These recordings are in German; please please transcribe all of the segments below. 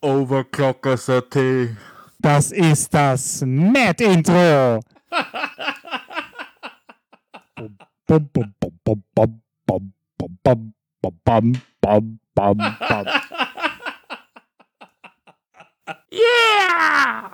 Overclocker Saté. Das ist das Mad Intro. yeah!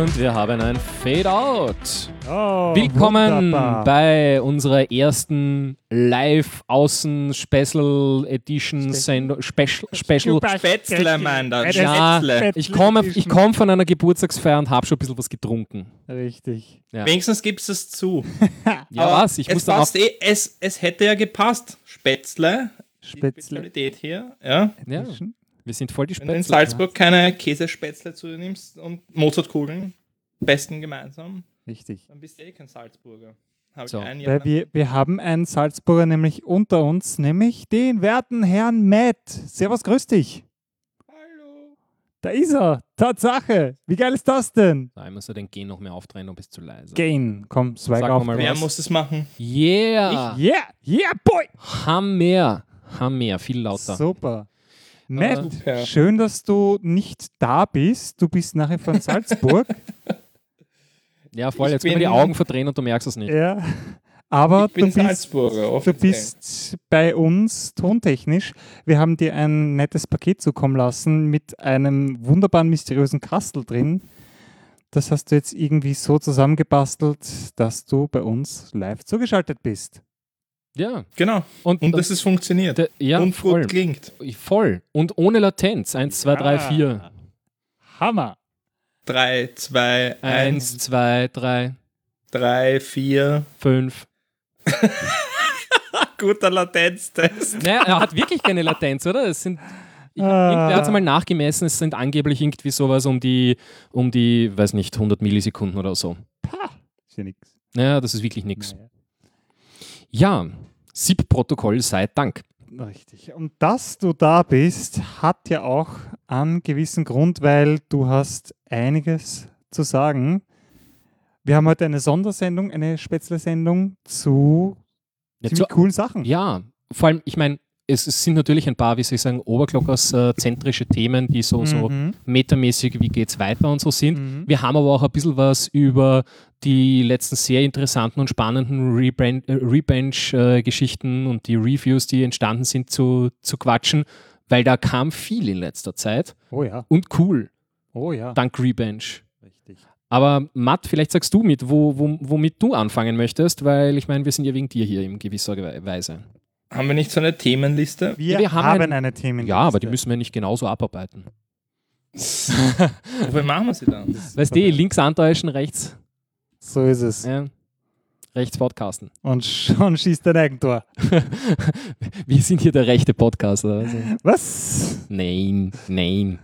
Und wir haben ein Fade-Out. Oh, Willkommen wunderbar. bei unserer ersten Live-Außen-Special Edition Sendung. Special, Special. Spätzle, mein da. Ja, Spätzle. ich komme ich komm von einer Geburtstagsfeier und habe schon ein bisschen was getrunken. Richtig. Ja, Wenigstens gibst du es zu. ja Aber was? Ich es muss dann auch. passt eh, es, es hätte ja gepasst. Spätzle. Spezialität hier. Ja. Ja, wir sind voll die Wenn du in Spätzle. Salzburg keine Käsespätzle zu dir nimmst und Mozartkugeln, besten gemeinsam, Richtig. dann bist du eh kein Salzburger. Habe So. ich wir, wir haben einen Salzburger nämlich unter uns, nämlich den werten Herrn Matt. Servus, grüß dich. Hallo. Da ist er. Tatsache. Wie geil ist das denn? Da muss er den G noch mehr aufdrehen, du bist zu leise. Gain. Komm, Swag Sag auf. mal Wer was. muss es machen? Yeah! Yeah, yeah, boy. Hammer! Hammer, viel lauter. Super. Matt, Super. schön, dass du nicht da bist. Du bist nachher von Salzburg. Ja, voll, Ich jetzt können wir die Augen verdrehen und du merkst es nicht. ja. Aber ich bin du bist, Salzburger. du bist bei uns tontechnisch. Wir haben dir ein nettes Paket zukommen lassen mit einem wunderbaren, mysteriösen Kastel drin. Das hast du jetzt irgendwie so zusammengebastelt, dass du bei uns live zugeschaltet bist. Ja. Genau. Und, Und dass es funktioniert. der- ja, und voll. klingt. Voll. Und ohne Latenz. Eins, zwei, drei, Ja. vier. Hammer. 3, 2, 1, Eins, zwei, drei, 3, 4. fünf. Guter Latenztest. Naja, er hat wirklich keine Latenz, oder? Es sind. Ich, Ah. Irgendwer hat es mal nachgemessen, es sind angeblich irgendwie sowas um die, um die, weiß nicht, 100 Millisekunden oder so. Ist ja nix. Naja, das ist wirklich nichts. Naja. Ja, SIP-Protokoll sei Dank. Richtig. Und dass du da bist, hat ja auch einen gewissen Grund, weil du hast einiges zu sagen. Wir haben heute eine Sondersendung, eine Spätzle-Sendung zu Ja, ziemlich zu, coolen Sachen. ja vor allem, ich meine, es, es sind natürlich ein paar, wie soll ich sagen, Oberglockers-zentrische Themen, die so, so Mhm. metamäßig, wie geht's weiter und so sind. Mhm. Wir haben aber auch ein bisschen was über die letzten sehr interessanten und spannenden äh, Rebench-Geschichten und die Reviews, die entstanden sind, zu, zu quatschen, weil da kam viel in letzter Zeit Oh ja, und cool, oh ja. dank Rebench. Richtig. Aber Matt, vielleicht sagst du mit, wo, wo, womit du anfangen möchtest, weil ich meine, wir sind ja wegen dir hier in gewisser We- Weise. Haben wir nicht so eine Themenliste? Wir, wir haben haben, ein- eine Themen. Ja, aber die müssen wir nicht genauso abarbeiten. Wofür machen wir sie dann? Weißt du, links antäuschen, rechts, So ist es. ja, rechts podcasten. Und schon schießt ein Eigentor. wir sind hier der rechte Podcaster. Also. Was? Nein, nein.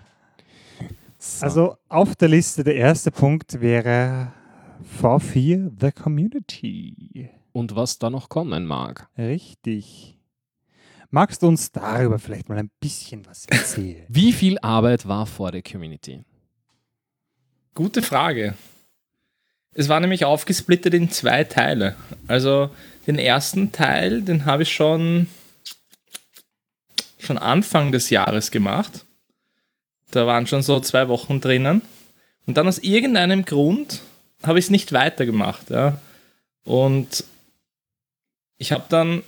So. Also auf der Liste der erste Punkt wäre V4 The Community. Und was da noch kommen mag. Richtig. Magst du uns darüber vielleicht mal ein bisschen was erzählen? Wie viel Arbeit war vor der Community? Gute Frage. Es war nämlich aufgesplittet in zwei Teile. Also den ersten Teil, den habe ich schon, schon Anfang des Jahres gemacht. Da waren schon so zwei Wochen drinnen. Und dann aus irgendeinem Grund habe ich es nicht weitergemacht. Ja. Und ich habe dann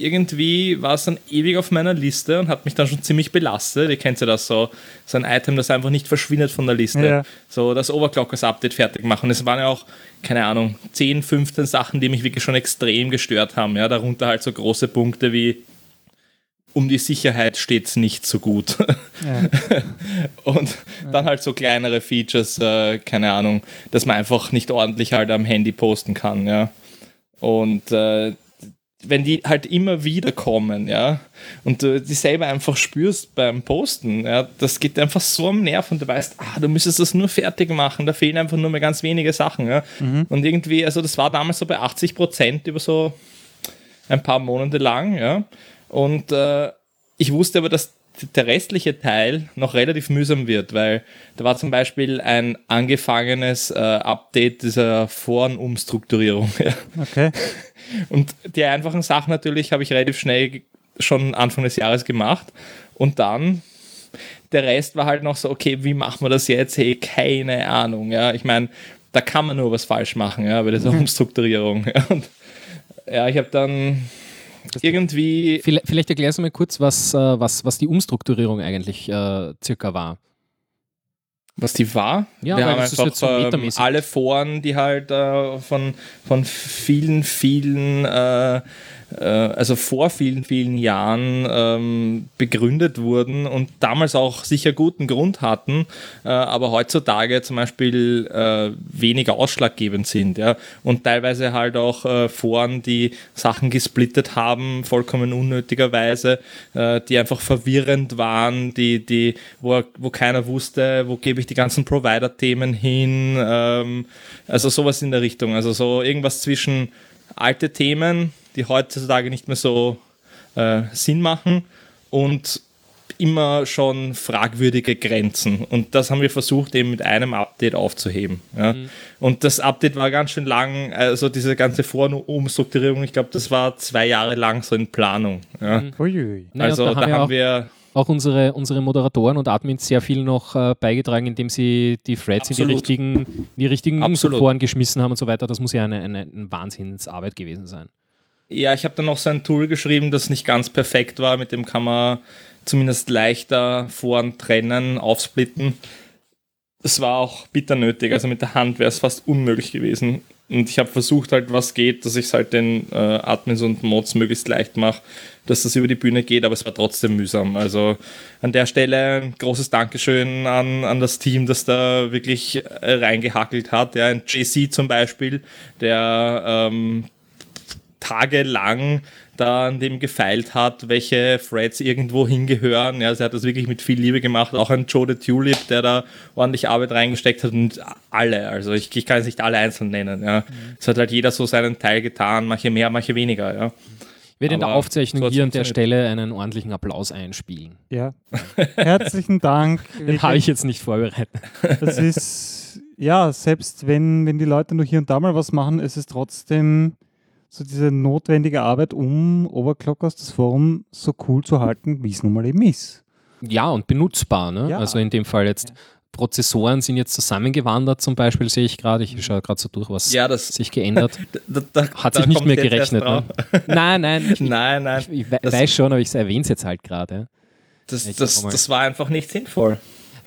irgendwie war es dann ewig auf meiner Liste und hat mich dann schon ziemlich belastet. Ihr kennt ja das so, so ein Item, das einfach nicht verschwindet von der Liste. Ja. So das Overclockers-Update fertig machen. Es waren ja auch, keine Ahnung, 10, 15 Sachen, die mich wirklich schon extrem gestört haben. Ja, darunter halt so große Punkte wie um die Sicherheit steht es nicht so gut. Ja. Und dann halt so kleinere Features, äh, keine Ahnung, dass man einfach nicht ordentlich halt am Handy posten kann, ja. Und äh, wenn die halt immer wieder kommen, ja, und du die selber einfach spürst beim Posten, ja, das geht einfach so am Nerv und du weißt, ah, du müsstest das nur fertig machen, da fehlen einfach nur mehr ganz wenige Sachen, ja. Und irgendwie, also das war damals so bei 80 Prozent über so ein paar Monate lang, ja. Und äh, ich wusste aber, dass der restliche Teil noch relativ mühsam wird, weil da war zum Beispiel ein angefangenes äh, Update dieser Forenumstrukturierung. Ja. Okay. Und die einfachen Sachen natürlich habe ich relativ schnell schon Anfang des Jahres gemacht. Und dann der Rest war halt noch so, okay, wie machen wir das jetzt? Hey, keine Ahnung. Ja, ich meine, da kann man nur was falsch machen, ja, bei dieser Umstrukturierung. Ja, und, ja ich habe dann irgendwie Vielleicht, vielleicht erklärst du mir kurz, was, äh, was, was die Umstrukturierung eigentlich äh, circa war. was die war. Ja, wir haben das ist einfach so metamäßig. alle Foren, die halt äh, von, von vielen, vielen, äh, äh, also vor vielen, vielen Jahren ähm, begründet wurden und damals auch sicher guten Grund hatten, äh, aber heutzutage zum Beispiel äh, weniger ausschlaggebend sind. Ja? Und teilweise halt auch äh, Foren, die Sachen gesplittet haben, vollkommen unnötigerweise, äh, die einfach verwirrend waren, die, die, wo, wo keiner wusste, wo gebe ich die ganzen Provider-Themen hin, ähm, also sowas in der Richtung. Also so irgendwas zwischen alte Themen, die heutzutage nicht mehr so äh, Sinn machen und immer schon fragwürdige Grenzen. Und das haben wir versucht, eben mit einem Update aufzuheben. Ja. Und das Update war ganz schön lang, also diese ganze Vorumstrukturierung, ich glaube, das war zwei Jahre lang so in Planung. Ja. Naja, also da da haben wir haben auch, wir auch unsere, unsere Moderatoren und Admins sehr viel noch äh, beigetragen, indem sie die Threads in die richtigen, in die richtigen. Foren geschmissen haben und so weiter. Das muss ja eine, eine, eine Wahnsinnsarbeit gewesen sein. Ja, ich habe dann noch so ein Tool geschrieben, das nicht ganz perfekt war. Mit dem kann man zumindest leichter Foren trennen, aufsplitten. Das war auch bitter nötig. Also mit der Hand wäre es fast unmöglich gewesen. Und ich habe versucht halt, was geht, dass ich es halt den äh, Admins und Mods möglichst leicht mache, dass das über die Bühne geht, aber es war trotzdem mühsam. Also an der Stelle ein großes Dankeschön an, an das Team, das da wirklich äh, reingehackelt hat. Ja, ein JC zum Beispiel, der ähm, tagelang da an dem gefeilt hat, welche Threads irgendwo hingehören. Ja, sie hat das wirklich mit viel Liebe gemacht. Auch ein Joe the Tulip, der da ordentlich Arbeit reingesteckt hat und alle. Also ich, ich kann es nicht alle einzeln nennen. Ja. Es hat halt jeder so seinen Teil getan, manche mehr, manche weniger. Ja. Ich werde in der Aufzeichnung so hier an der. Stelle einen ordentlichen Applaus einspielen. Ja. Herzlichen Dank. Den habe ich jetzt nicht vorbereitet. Das ist, ja, selbst wenn, wenn die Leute nur hier und da mal was machen, ist es trotzdem so diese notwendige Arbeit, um Overclockers, das Forum, so cool zu halten, wie es nun mal eben ist. Ja, und benutzbar. Ne? Ja. Also in dem Fall jetzt Prozessoren sind jetzt zusammengewandert, zum Beispiel, sehe ich gerade. Ich schaue gerade so durch, was Ja, das sich geändert. da, da, Hat sich nicht mehr gerechnet. Ne? Nein, nein. Ich, Nein, nein. ich, ich Das- weiß schon, aber ich erwähne es jetzt halt gerade. Das, das, das war einfach nicht sinnvoll.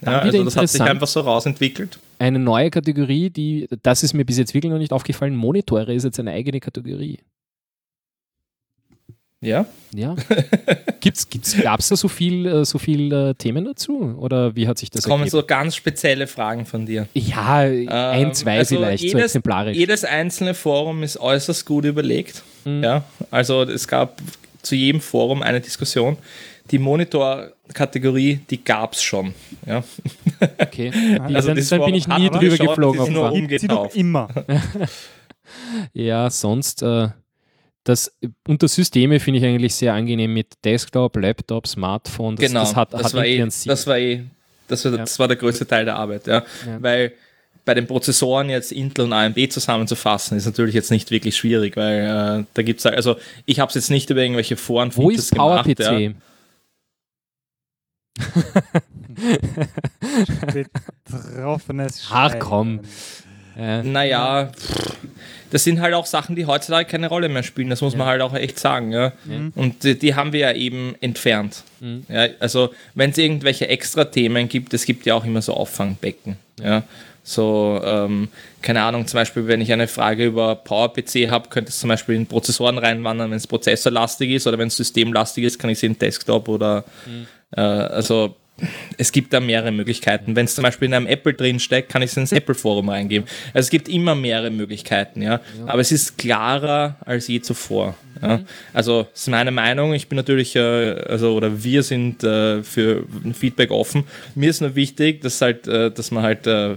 Ja, also das hat sich einfach so rausentwickelt. Eine neue Kategorie, die, das ist mir bis jetzt wirklich noch nicht aufgefallen, Monitore ist jetzt eine eigene Kategorie. Ja. Ja. gibt's, gibt's, Gab es da so viel, äh, so viel äh, Themen dazu? Oder wie hat sich das Es kommen ergeben? so ganz spezielle Fragen von dir. Ja, ein, zwei also vielleicht, so jedes, exemplarisch. Jedes einzelne Forum ist äußerst gut überlegt. Mhm. Ja, also es gab zu jedem Forum eine Diskussion. Die Monitor-Kategorie, die gab es schon. Ja. Okay. Die, Also dann, das dann bin ich nie drüber geschaut, geflogen. das ist nur offenbar. um- Gibt sie doch umgetauft. immer. Ja, sonst, äh, das unter Systeme finde ich eigentlich sehr angenehm mit Desktop, Laptop, Smartphone. Das, genau, das hat, das, hat war eh, das war eh, das war, das war der größte Teil der Arbeit. Ja. Ja. Weil bei den Prozessoren jetzt Intel und AMD zusammenzufassen, ist natürlich jetzt nicht wirklich schwierig, weil äh, da gibt es also ich habe es jetzt nicht über irgendwelche Foren Wo ist PowerPC? gemacht, Betroffenes Ach, komm. Äh, Naja, pff, das sind halt auch Sachen, die heutzutage keine Rolle mehr spielen. Das muss man halt auch echt sagen. Ja? Und die, die haben wir ja eben entfernt. Ja, also, wenn es irgendwelche extra Themen gibt, es gibt ja auch immer so Auffangbecken. Ja? So, ähm, keine Ahnung, zum Beispiel, wenn ich eine Frage über PowerPC habe, könnte es zum Beispiel in Prozessoren reinwandern, wenn es prozessorlastig ist oder wenn es systemlastig ist, kann ich sie in Desktop oder äh, also es gibt da mehrere Möglichkeiten. Wenn es zum Beispiel in einem Apple drin steckt, kann ich es ins Apple-Forum reingeben. Also es gibt immer mehrere Möglichkeiten, ja. Aber es ist klarer als je zuvor. Ja. Also das ist meine Meinung. Ich bin natürlich, äh, also oder wir sind äh, für Feedback offen. Mir ist nur wichtig, dass halt, äh, dass man halt äh,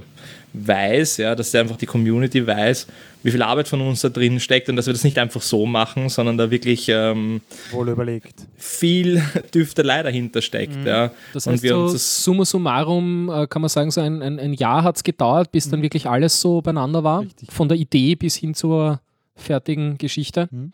weiß, ja, dass einfach die Community weiß, wie viel Arbeit von uns da drin steckt und dass wir das nicht einfach so machen, sondern da wirklich ähm, Wohl überlegt. viel Düftelei dahinter steckt. Ja. Das und heißt, wir so uns das summa summarum äh, kann man sagen, so ein, ein, ein Jahr hat es gedauert, bis dann wirklich alles so beieinander war. Richtig. Von der Idee bis hin zur fertigen Geschichte. Mhm.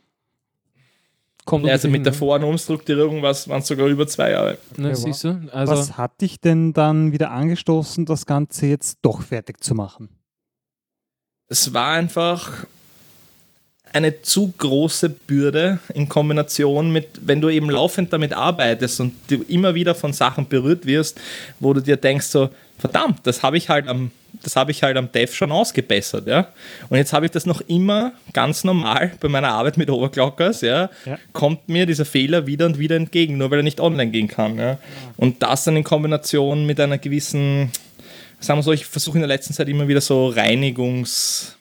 Kommt also mit der hin, Vor- und Umstrukturierung waren es sogar über zwei Jahre. ne? Ne, Ja, siehst du? Also, Was hat dich denn dann wieder angestoßen, das Ganze jetzt doch fertig zu machen? Es war einfach eine zu große Bürde in Kombination mit, wenn du eben laufend damit arbeitest und du immer wieder von Sachen berührt wirst, wo du dir denkst so, verdammt, das habe ich halt am das habe ich halt am Dev schon ausgebessert, ja. Und jetzt habe ich das noch immer ganz normal bei meiner Arbeit mit Overclockers, ja, Ja. kommt mir dieser Fehler wieder und wieder entgegen, nur weil er nicht online gehen kann, ja. Und das dann in Kombination mit einer gewissen, sagen wir so, ich versuche in der letzten Zeit immer wieder so Reinigungs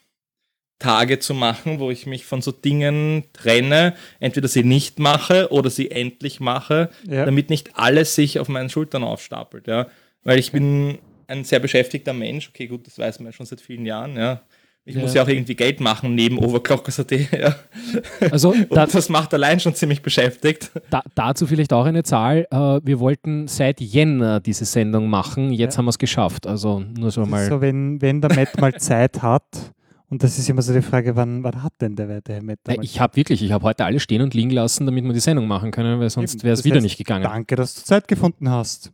Tage zu machen, wo ich mich von so Dingen trenne, entweder sie nicht mache oder sie endlich mache, Ja. damit nicht alles sich auf meinen Schultern aufstapelt, ja. Weil ich bin ein sehr beschäftigter Mensch, okay, gut, das weiß man ja schon seit vielen Jahren, ja. Ich Ja. muss ja auch irgendwie Geld machen neben Overclockers.at, ja. also da, das macht allein schon ziemlich beschäftigt. da, dazu vielleicht auch eine Zahl. Äh, wir wollten seit Jänner diese Sendung machen. Jetzt Ja. haben wir es geschafft. Also nur so Das mal. ist so, wenn, wenn der Matt mal Zeit hat, und das ist immer so die Frage, wann, wann hat denn der werte Herr Matt da Äh, Ich habe wirklich, ich habe heute alles stehen und liegen lassen, damit wir die Sendung machen können, weil sonst wäre es wieder heißt, nicht gegangen. Danke, dass du Zeit gefunden hast.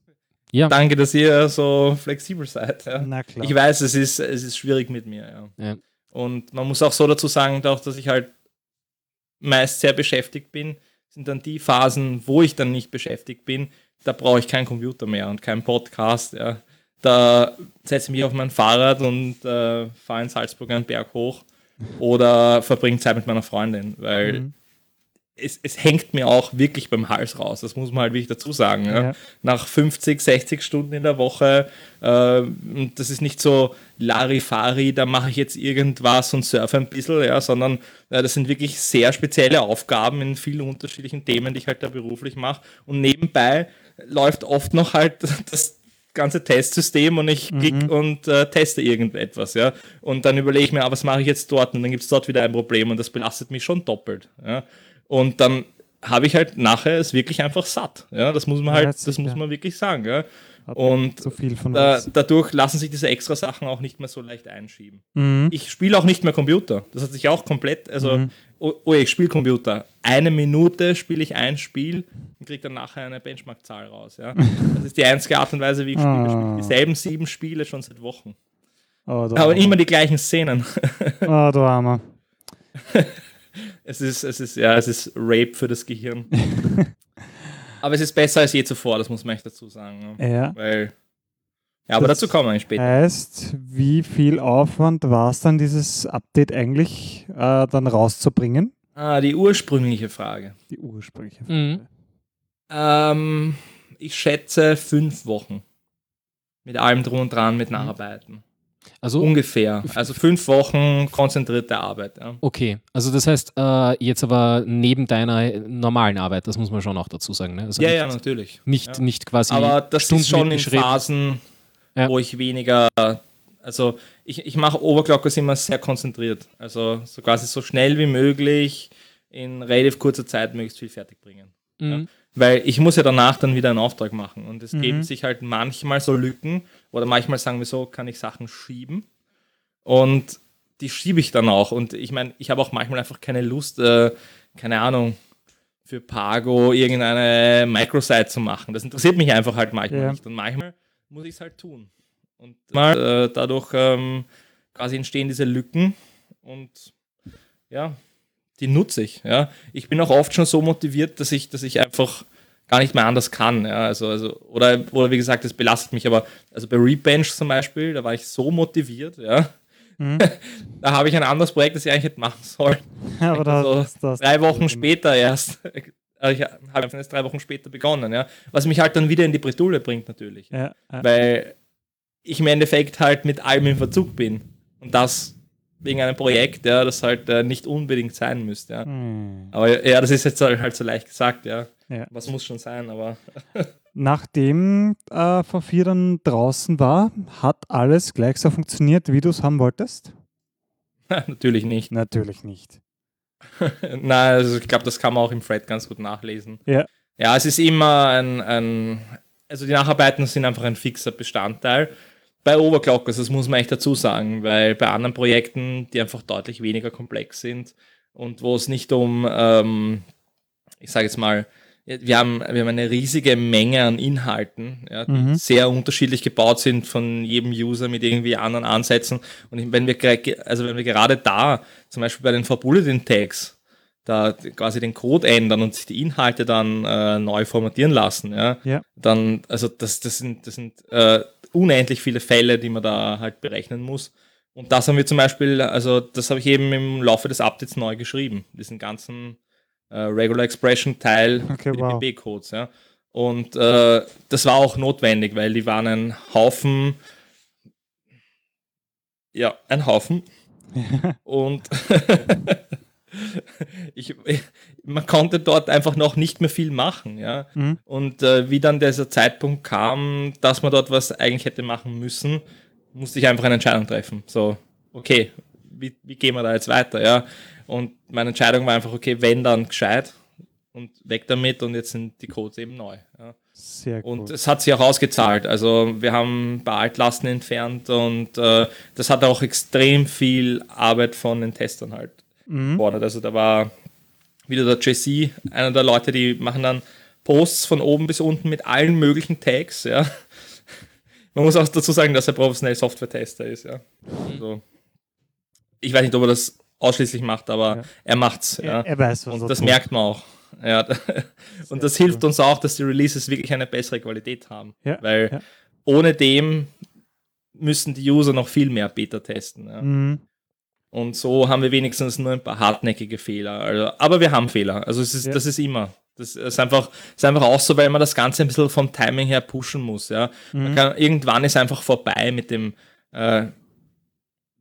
Ja. Danke, dass ihr so flexibel seid. Ja. Na klar. Ich weiß, es ist, es ist schwierig mit mir, ja. Ja. Und man muss auch so dazu sagen, auch, dass ich halt meist sehr beschäftigt bin, sind dann die Phasen, wo ich dann nicht beschäftigt bin, da brauche ich keinen Computer mehr und keinen Podcast. Ja. Da setze ich mich auf mein Fahrrad und äh, fahre in Salzburg einen Berg hoch oder verbringe Zeit mit meiner Freundin, weil Mhm. Es, es hängt mir auch wirklich beim Hals raus. Das muss man halt wirklich dazu sagen. Ja. Ja. Nach 50, 60 Stunden in der Woche, äh, das ist nicht so Larifari, da mache ich jetzt irgendwas und surfe ein bisschen, ja, sondern äh, das sind wirklich sehr spezielle Aufgaben in vielen unterschiedlichen Themen, die ich halt da beruflich mache. Und nebenbei läuft oft noch halt das ganze Testsystem und ich klick und äh, teste irgendetwas, ja. Und dann überlege ich mir, ah, was mache ich jetzt dort? Und dann gibt es dort wieder ein Problem und das belastet mich schon doppelt. Ja. Und dann habe ich halt nachher es wirklich einfach satt. Ja. Das muss man Ja, halt, das sicher. muss man wirklich sagen. Ja. Und so viel von da, dadurch lassen sich diese extra Sachen auch nicht mehr so leicht einschieben. Mhm. Ich spiele auch nicht mehr Computer. Das hat sich auch komplett, also, Mhm. oh, oh, ich spiele Computer. Eine Minute spiele ich ein Spiel und kriege dann nachher eine Benchmark-Zahl raus. Ja. Das ist die einzige Art und Weise, wie ich Spiele Ah. spiele. Dieselben sieben Spiele schon seit Wochen. Oh, Aber immer die gleichen Szenen. Oh, du Armer. Es ist, es ist, ja, es ist Rape für das Gehirn. aber es ist besser als je zuvor, das muss man echt dazu sagen. Ne? Ja. Weil, ja, aber Das dazu kommen wir eigentlich später. Heißt, wie viel Aufwand war es dann, dieses Update eigentlich äh, dann rauszubringen? Ah, die ursprüngliche Frage. Die ursprüngliche Mhm. Ähm, ich schätze fünf Wochen. Mit allem drum und dran, mit Nacharbeiten. Also Ungefähr. Also fünf Wochen konzentrierte Arbeit. Ja. Okay, also das heißt, äh, jetzt aber neben deiner normalen Arbeit, das muss man schon auch dazu sagen. Ne? Also Ja, nicht, ja, natürlich. nicht, Ja. nicht quasi. Aber das Stunden ist schon in. Phasen, Ja. wo ich weniger, also ich, ich mache Overclockers immer sehr konzentriert. Also so quasi so schnell wie möglich in relativ kurzer Zeit möglichst viel fertig bringen. Mhm. Weil ich muss ja danach dann wieder einen Auftrag machen. Und es Mhm. geben sich halt manchmal so Lücken oder manchmal sagen wir so, kann ich Sachen schieben. Und die schiebe ich dann auch. Und ich meine, ich habe auch manchmal einfach keine Lust, äh, keine Ahnung, für Pago irgendeine Microsite zu machen. Das interessiert mich einfach halt manchmal Ja. nicht. Und manchmal muss ich es halt tun. Und äh, dadurch ähm, quasi entstehen diese Lücken und ja, die nutze ich. Ja. Ich bin auch oft schon so motiviert, dass ich, dass ich einfach gar nicht mehr anders kann. Ja. Also, also, oder, oder wie gesagt, das belastet mich, aber also bei Rebench zum Beispiel, da war ich so motiviert, ja. Mhm. da habe ich ein anderes Projekt, das ich eigentlich hätte machen sollen. Aber da, also, das, das drei Wochen später erst. Also ich habe erst drei Wochen später begonnen, ja. Was mich halt dann wieder in die Bredouille bringt, natürlich. Ja, ja. Weil ich im Endeffekt halt mit allem im Verzug bin. Und das wegen einem Projekt, ja, das halt äh, nicht unbedingt sein müsste. Ja. Hm. Aber ja, das ist jetzt halt so leicht gesagt, ja. Ja. Was muss schon sein, aber. Nachdem äh, V4 dann draußen war, hat alles gleich so funktioniert, wie du es haben wolltest? Natürlich nicht. Natürlich nicht. Nein, also ich glaube, das kann man auch im Thread ganz gut nachlesen. Ja. Ja, es ist immer ein, ein also die Nacharbeiten sind einfach ein fixer Bestandteil bei Overclockers, das muss man echt dazu sagen, weil bei anderen Projekten, die einfach deutlich weniger komplex sind und wo es nicht um, ähm, ich sage jetzt mal, wir haben, wir haben eine riesige Menge an Inhalten, ja, die mhm. sehr unterschiedlich gebaut sind von jedem User mit irgendwie anderen Ansätzen. Und wenn wir, also wenn wir gerade da, zum Beispiel bei den Verbulletin Tags, da quasi den Code ändern und sich die Inhalte dann äh, neu formatieren lassen, ja, ja. dann, also das, das sind, das sind äh, unendlich viele Fälle, die man da halt berechnen muss. Und das haben wir zum Beispiel, also das habe ich eben im Laufe des Updates neu geschrieben, diesen ganzen äh, Regular Expression Teil okay, wow. codes Ja. Und äh, das war auch notwendig, weil die waren ein Haufen, ja, ein Haufen. Und ich, man konnte dort einfach noch nicht mehr viel machen, ja. Mhm. Und äh, wie dann dieser Zeitpunkt kam, dass man dort was eigentlich hätte machen müssen, musste ich einfach eine Entscheidung treffen. So, okay, wie, wie gehen wir da jetzt weiter, ja? Und meine Entscheidung war einfach, okay, wenn dann gescheit und weg damit und jetzt sind die Codes eben neu. Ja. Sehr cool. Und es hat sich auch ausgezahlt. Also wir haben ein paar Altlasten entfernt und äh, das hat auch extrem viel Arbeit von den Testern halt mhm. gefordert. Also da war wieder der JC, einer der Leute, die machen dann Posts von oben bis unten mit allen möglichen Tags, ja. Man muss auch dazu sagen, dass er professionell Software-Tester ist, ja. Also, ich weiß nicht, ob er das ausschließlich macht, aber ja. er macht's, ja. Er, weiß, was Und das tut. merkt man auch. Ja. Und das hilft uns auch, dass die Releases wirklich eine bessere Qualität haben. Ja. Weil ja. ohne dem müssen die User noch viel mehr Beta testen. Ja. Mhm. Und so haben wir wenigstens nur ein paar hartnäckige Fehler. Also, aber wir haben Fehler. Also es ist, das ist immer. Das ist einfach, ist einfach auch so, weil man das Ganze ein bisschen vom Timing her pushen muss. Ja. Mhm. Kann, irgendwann ist einfach vorbei mit dem äh,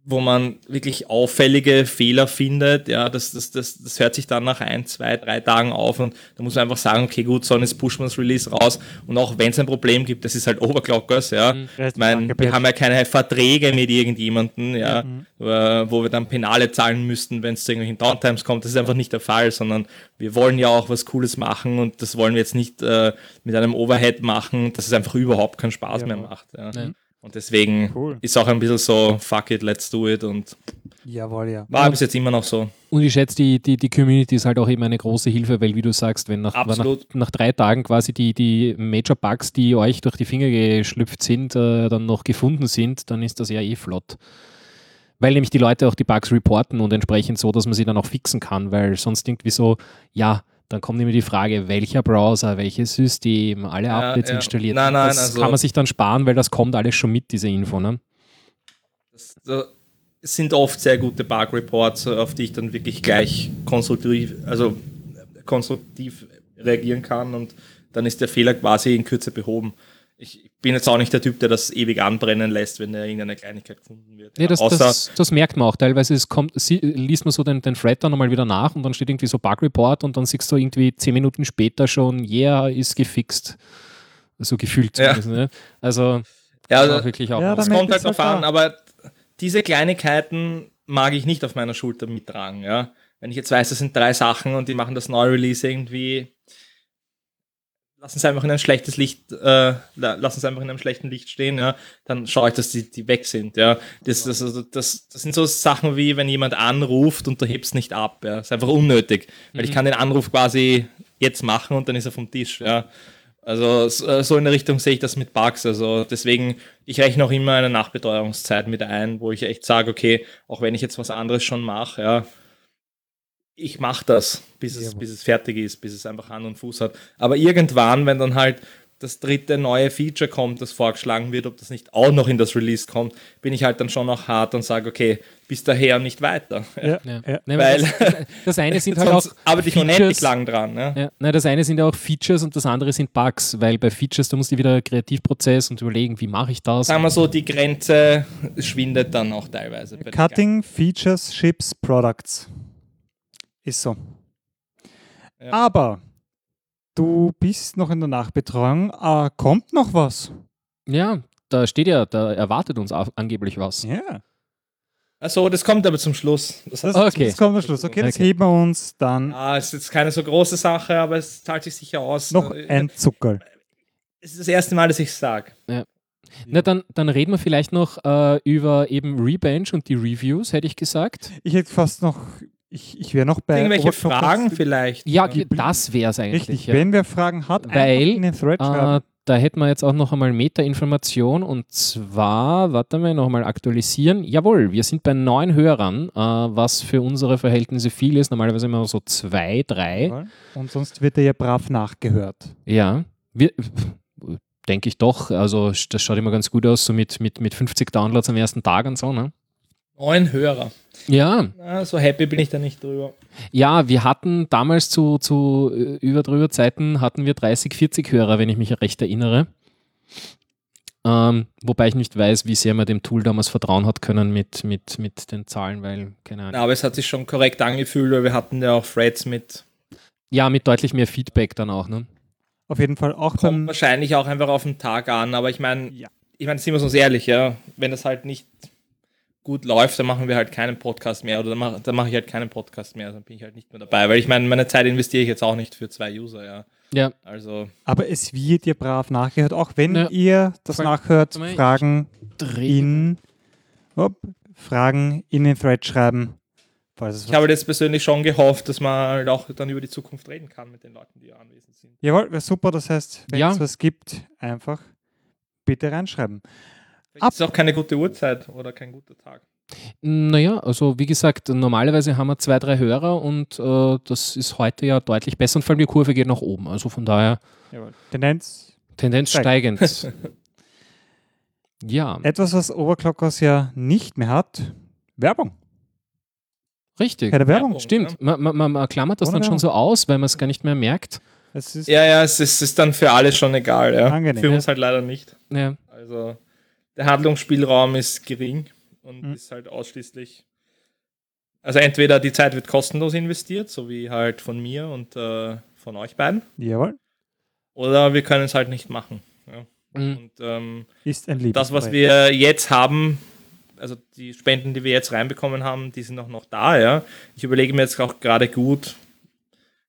wo man wirklich auffällige Fehler findet, ja, das, das, das, das hört sich dann nach ein, zwei, drei Tagen auf und da muss man einfach sagen, okay, gut, so wir das Release raus und auch wenn es ein Problem gibt, das ist halt Overclockers, ja. Mhm. Ich meine, wir haben ja keine Verträge mit irgendjemandem, ja, mhm. Wo wir dann Penale zahlen müssten, wenn es zu irgendwelchen Downtimes kommt. Das ist einfach nicht der Fall, sondern wir wollen ja auch was Cooles machen und das wollen wir jetzt nicht äh, mit einem Overhead machen, dass es einfach überhaupt keinen Spaß ja, mehr macht. Ja. Mhm. Und deswegen cool. ist auch ein bisschen so, fuck it, let's do it. Und Jawohl, ja. War bis jetzt immer noch so. Und ich schätze, die, die, die Community ist halt auch eben eine große Hilfe, weil wie du sagst, wenn nach, nach, nach, drei Tagen quasi die, die Major Bugs, die euch durch die Finger geschlüpft sind, äh, dann noch gefunden sind, dann ist das ja eh flott. Weil nämlich die Leute auch die Bugs reporten und entsprechend so, dass man sie dann auch fixen kann, weil sonst irgendwie so, ja, dann kommt immer die Frage, welcher Browser, welches System, alle ja, Updates ja. installiert. Nein, nein, das also kann man sich dann sparen, weil das kommt alles schon mit, diese Info. Ne? Das, das sind oft sehr gute Bug-Reports, auf die ich dann wirklich gleich konstruktiv, also konstruktiv reagieren kann und dann ist der Fehler quasi in Kürze behoben ich bin jetzt auch nicht der Typ, der das ewig anbrennen lässt, wenn da irgendeine Kleinigkeit gefunden wird. Nee, das, das, das, merkt man auch teilweise. Es kommt, sie, liest man so den, den Thread dann nochmal wieder nach und dann steht irgendwie so Bug Report und dann siehst du irgendwie zehn Minuten später schon, yeah, ist gefixt. So gefühlt ja. Ne? Also, ja, also wirklich auch. Ja, das kommt halt drauf an, aber diese Kleinigkeiten mag ich nicht auf meiner Schulter mittragen. Ja? Wenn ich jetzt weiß, das sind drei Sachen und die machen das Neu-Release irgendwie lassen sie einfach in ein schlechtes Licht, äh, lassen sie einfach in einem schlechten Licht stehen, ja, dann schaue ich, dass die, die weg sind, ja. Das, das, also, das, das sind so Sachen wie, wenn jemand anruft und du hebst nicht ab, ja. Das ist einfach unnötig, weil mhm. ich kann den Anruf quasi jetzt machen und dann ist er vom Tisch, ja. Also äh, so in der Richtung sehe ich das mit Bugs. Also deswegen, ich rechne auch immer eine Nachbetreuungszeit mit ein, wo ich echt sage, okay, auch wenn ich jetzt was anderes schon mache, ja, ich mache das, bis es, bis es fertig ist, bis es einfach Hand und Fuß hat. Aber irgendwann, wenn dann halt das dritte neue Feature kommt, das vorgeschlagen wird, ob das nicht auch noch in das Release kommt, bin ich halt dann schon noch hart und sage, okay, bis daher nicht weiter. Ja, Ja. Weil- das, das, eine sind halt auch arbeite ich unendlich lang dran. Ne? Ja, nein, das eine sind ja auch Features und das andere sind Bugs, weil bei Features, da musst du wieder Kreativprozess und überlegen, wie mache ich das. Sagen wir so, die Grenze schwindet dann auch teilweise. Cutting Features, Ships, Products. Ist so. Ja. Aber du bist noch in der Nachbetreuung. Äh, kommt noch was? Ja, da steht ja, da erwartet uns angeblich was. Ja. Achso, das kommt aber zum Schluss. Das Das, heißt, Okay. das kommt am Schluss. Okay, das Okay. heben wir uns dann ah, ist jetzt keine so große Sache, aber es zahlt sich sicher aus. noch Äh, ein Zuckerl. Es ist das erste Mal, dass ich es sage. Na, dann, dann reden wir vielleicht noch äh, über eben Rebench und die Reviews, hätte ich gesagt. Ich hätte fast noch, ich, ich wäre noch bei Irgendwelche Overclockers- Fragen vielleicht? Ja, das wäre es eigentlich. Richtig, ja. wenn wer Fragen hat, Weil, in den Thread Äh, da hätten wir jetzt auch noch einmal Meta-Information und zwar, warte mal, noch einmal aktualisieren. Jawohl, wir sind bei neun Hörern, äh, was für unsere Verhältnisse viel ist. Normalerweise immer so zwei, drei. Und sonst wird er ja brav nachgehört. Ja, wir, denke ich doch. Also das schaut immer ganz gut aus, so mit, mit, mit 50 Downloads am ersten Tag und so. Ne? Neun Hörer. Ja, Na, so happy bin ich da nicht drüber. ja, wir hatten damals zu, zu äh, über drüber Zeiten hatten wir 30, 40 Hörer, wenn ich mich recht erinnere. Ähm, wobei ich nicht weiß, wie sehr man dem Tool damals vertrauen hat können mit, mit, mit den Zahlen, weil, keine Ahnung. Na, aber es hat sich schon korrekt angefühlt, weil wir hatten ja auch Threads mit. Ja, mit deutlich mehr Feedback dann auch, ne? Auf jeden Fall auch Kommt wahrscheinlich auch einfach auf den Tag an, aber ich meine, Ja. ich meine, sind wir uns ehrlich, ja, wenn das halt nicht gut läuft, dann machen wir halt keinen Podcast mehr oder dann mache dann mach ich halt keinen Podcast mehr, dann bin ich halt nicht mehr dabei, weil ich meine, meine Zeit investiere ich jetzt auch nicht für zwei User, ja. Ja, Also, Aber es wird ihr brav nachgehört, auch wenn Ja. ihr das Voll. nachhört, Fragen in hopp, Fragen in den Thread schreiben. Ich habe jetzt persönlich schon gehofft, dass man halt auch dann über die Zukunft reden kann mit den Leuten, die anwesend sind. Jawohl, wäre super. Das heißt, wenn Ja. es was gibt, einfach bitte reinschreiben. Vielleicht ist auch keine gute Uhrzeit oder kein guter Tag. Naja, also wie gesagt, normalerweise haben wir zwei, drei Hörer und äh, das ist heute ja deutlich besser und vor allem die Kurve geht nach oben. Also von daher Jawohl. Tendenz. Tendenz Steigend. steigend. ja, Etwas, was Overclockers ja nicht mehr hat, Werbung. richtig. Keine Werbung. Werbung. Stimmt, man, man, man, man klammert das Ohne dann schon Werbung. so aus, weil man es gar nicht mehr merkt. Es ist Ja, ja, es ist, es ist dann für alle schon egal, ja. Angenehm, für ja. uns halt leider nicht. Ja. Also der Handlungsspielraum ist gering und Mhm. ist halt ausschließlich. Also entweder die Zeit wird kostenlos investiert, so wie halt von mir und äh, von euch beiden, Jawohl. oder wir können es halt nicht machen. Ja. Mhm. Und ähm, Ist ein das, was wir jetzt haben, also die Spenden, die wir jetzt reinbekommen haben, die sind auch noch da, ja. Ich überlege mir jetzt auch gerade gut,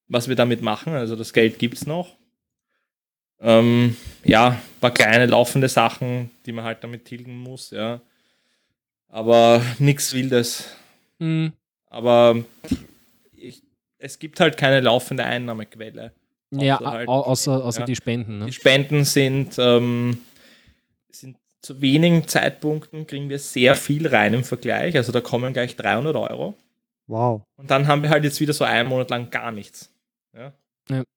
was wir damit machen. Also das Geld gibt es noch. Ähm, ja, ein paar kleine laufende Sachen, die man halt damit tilgen muss, ja. Aber nichts Wildes. Mhm. Aber ich, es gibt halt keine laufende Einnahmequelle. Ja, Außer halt- au- außer, außer ja. die Spenden. Ne? Die Spenden sind, ähm, sind zu wenigen Zeitpunkten kriegen wir sehr viel rein im Vergleich. Also da kommen gleich 300 Euro. Wow. Und dann haben wir halt jetzt wieder so einen Monat lang gar nichts. Ja?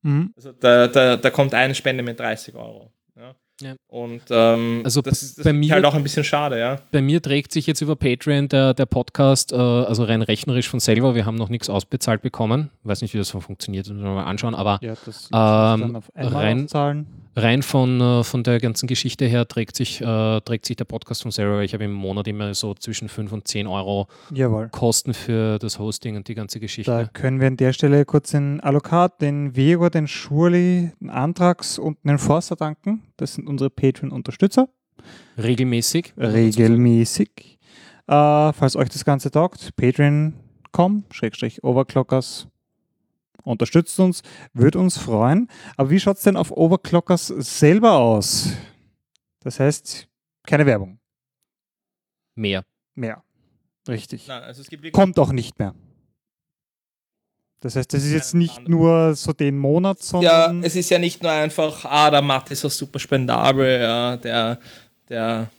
Mhm. Also da, da, da kommt eine Spende mit 30 Euro. Ja? Ja. Und ähm, Also das ist, das bei ist mir- halt auch ein bisschen schade, ja. Bei mir trägt sich jetzt über Patreon der, der Podcast, äh, also rein rechnerisch von selber. Wir haben noch nichts ausbezahlt bekommen. Weiß nicht, wie das so funktioniert, das müssen wir mal anschauen. Aber Ja, das Ähm, dann auf einmal rein- auszahlen. Rein von, äh, von der ganzen Geschichte her trägt sich, äh, trägt sich der Podcast von selber. Ich habe im Monat immer so zwischen 5 und 10 Euro Jawohl. Kosten für das Hosting und die ganze Da Geschichte. können wir an der Stelle kurz den Allokat, den Vego, den Schurli, den Antrax und den Forster danken. Das sind unsere Patreon-Unterstützer. Regelmäßig. Regelmäßig. Äh, falls euch das Ganze taugt, patreon.com, Schrägstrich Overclockers. Unterstützt uns, würde uns freuen. Aber wie schaut es denn auf Overclockers selber aus? Das heißt, keine Werbung Mehr. mehr. Richtig. Nein, also es gibt wirklich Kommt auch nicht mehr. Das heißt, das ist jetzt nicht nur so den Monat, Ja, sondern. es ist ja nicht nur einfach, ah, der Matt ist so super spendabel, ja, der, der,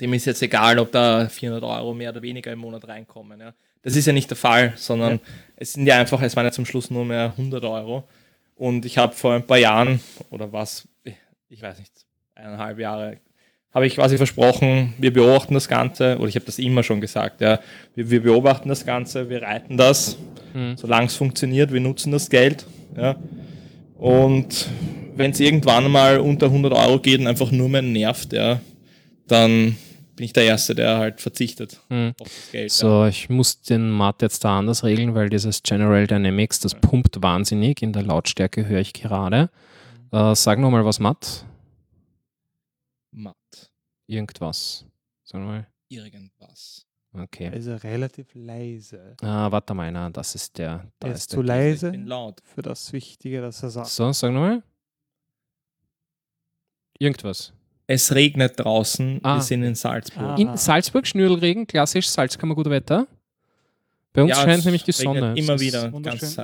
dem ist jetzt egal, ob da 400 Euro mehr oder weniger im Monat reinkommen. Ja. Das ist ja nicht der Fall, sondern es sind ja einfach, es waren ja zum Schluss nur mehr 100 Euro. Und ich habe vor ein paar Jahren, oder was, ich weiß nicht, eineinhalb Jahre, habe ich quasi versprochen, wir beobachten das Ganze, oder ich habe das immer schon gesagt, ja, wir, wir beobachten das Ganze, wir reiten das, solange es funktioniert, wir nutzen das Geld, ja. Und wenn es irgendwann mal unter 100 Euro geht und einfach nur mehr nervt, ja, dann bin ich der Erste, der halt verzichtet Hm. auf das Geld. Ja. So, ich muss den Matt jetzt da anders regeln, weil dieses General Dynamics, das pumpt wahnsinnig. In der Lautstärke höre ich gerade. Äh, sag nochmal was, Matt. Matt. Irgendwas. Sag mal. Irgendwas. Okay. Also relativ leise. Ah, warte mal, na, das ist der. Da Er ist ist zu der. leise laut. für das Wichtige, das er sagt. So, sag nochmal. Irgendwas. Es regnet draußen, Ah. wir sind in Salzburg. Ah. In Salzburg Schnürlregen, klassisch, Salzkammer, gut Wetter. Bei uns Ja, scheint es nämlich die Sonne. immer wieder.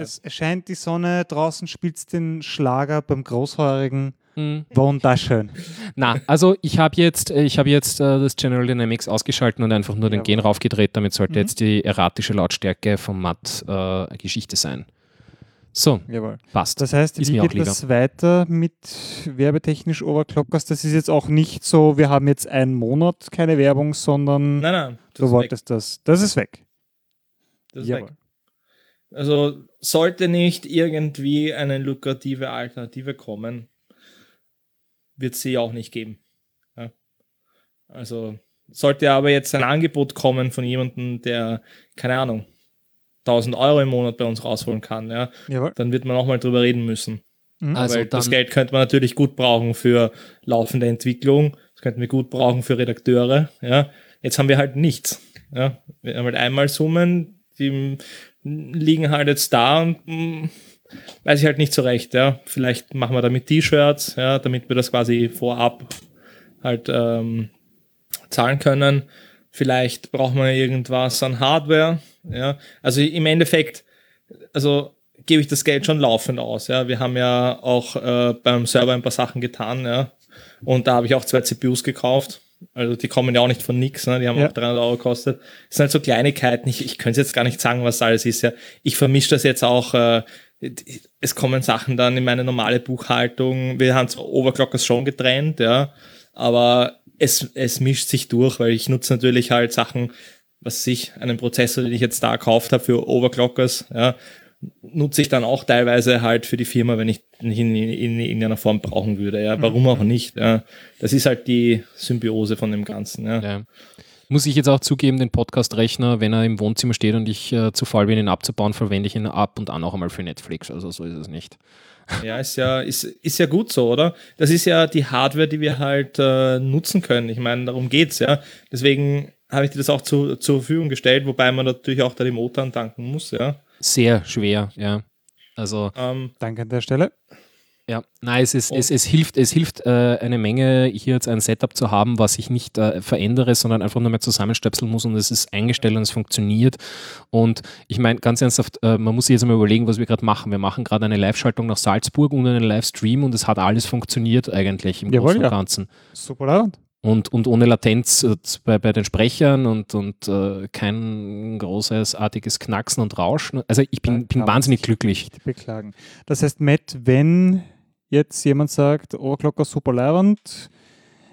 Es erscheint die Sonne, draußen spielt den Schlager beim Großheurigen. Hm. Wunderschön. Na, also ich habe jetzt, ich habe jetzt äh, das General Dynamics ausgeschalten und einfach nur den Jawohl. Gen raufgedreht. Damit sollte Mhm. jetzt die erratische Lautstärke vom Matt äh, Geschichte sein. So, Jawohl. passt. Das heißt, Ist wie geht das weiter mit werbetechnisch Overclockers? Das ist jetzt auch nicht so, wir haben jetzt einen Monat keine Werbung, sondern Nein, nein. du ist weg. wolltest das. Das ist weg. Das ist Jawohl. weg. Also sollte nicht irgendwie eine lukrative Alternative kommen, wird sie auch nicht geben. Ja. Also sollte aber jetzt ein Angebot kommen von jemandem, der, keine Ahnung, 1000 Euro im Monat bei uns rausholen kann, ja, Jawohl. dann wird man auch mal drüber reden müssen. Mhm. Also Weil das Geld könnte man natürlich gut brauchen für laufende Entwicklung, das könnten wir gut brauchen für Redakteure. Ja. Jetzt haben wir halt nichts. Ja. Wir haben halt einmal Summen, die liegen halt jetzt da und mm, weiß ich halt nicht so recht. Ja. Vielleicht machen wir damit T-Shirts, ja, damit wir das quasi vorab halt ähm, zahlen können. Vielleicht braucht man irgendwas an Hardware. Ja. Also im Endeffekt, also gebe ich das Geld schon laufend aus. Ja. Wir haben ja auch äh, beim Server ein paar Sachen getan. Ja. Und da habe ich auch zwei CPUs gekauft. Also die kommen ja auch nicht von nix, ne? die haben Ja. auch 300 Euro gekostet. Das sind halt so Kleinigkeiten. Ich, ich könnte jetzt gar nicht sagen, was alles ist. Ja. Ich vermische das jetzt auch. Äh, es kommen Sachen dann in meine normale Buchhaltung. Wir haben zwar Overclockers schon getrennt, ja, aber es, es mischt sich durch, weil ich nutze natürlich halt Sachen, was ich, einen Prozessor, den ich jetzt da gekauft habe für Overclockers, ja, nutze ich dann auch teilweise halt für die Firma, wenn ich ihn in, in, in irgendeiner Form brauchen würde. Ja, warum auch nicht? Ja. Das ist halt die Symbiose von dem Ganzen. Ja. Ja. Muss ich jetzt auch zugeben, den Podcast-Rechner, wenn er im Wohnzimmer steht und ich äh, zu faul bin, ihn abzubauen, verwende ich ihn ab und an auch einmal für Netflix. Also so ist es nicht. Ja, ist ja, ist, ist ja gut so, oder? Das ist ja die Hardware, die wir halt äh, nutzen können. Ich meine, darum geht's, ja. Deswegen habe ich dir das auch zu, zur Verfügung gestellt, wobei man natürlich auch da die Motoren tanken muss, ja. Sehr schwer, ja. Also Ähm, Danke an der Stelle. Ja, nein, es, ist, es, es hilft, es hilft äh, eine Menge, hier jetzt ein Setup zu haben, was ich nicht äh, verändere, sondern einfach nur mehr zusammenstöpseln muss und es ist eingestellt und es funktioniert. Und ich meine, ganz ernsthaft, äh, man muss sich jetzt mal überlegen, was wir gerade machen. Wir machen gerade eine Live-Schaltung nach Salzburg und einen Livestream und es hat alles funktioniert eigentlich im Jawohl, Großen und ja. Ganzen. Super laut. Und, und ohne Latenz äh, bei, bei den Sprechern und, und äh, kein großes artiges Knacksen und Rauschen. Also ich bin, bin wahnsinnig glücklich. Nicht beklagen. Das heißt, Matt, wenn jetzt jemand sagt, Overclocker super leibend,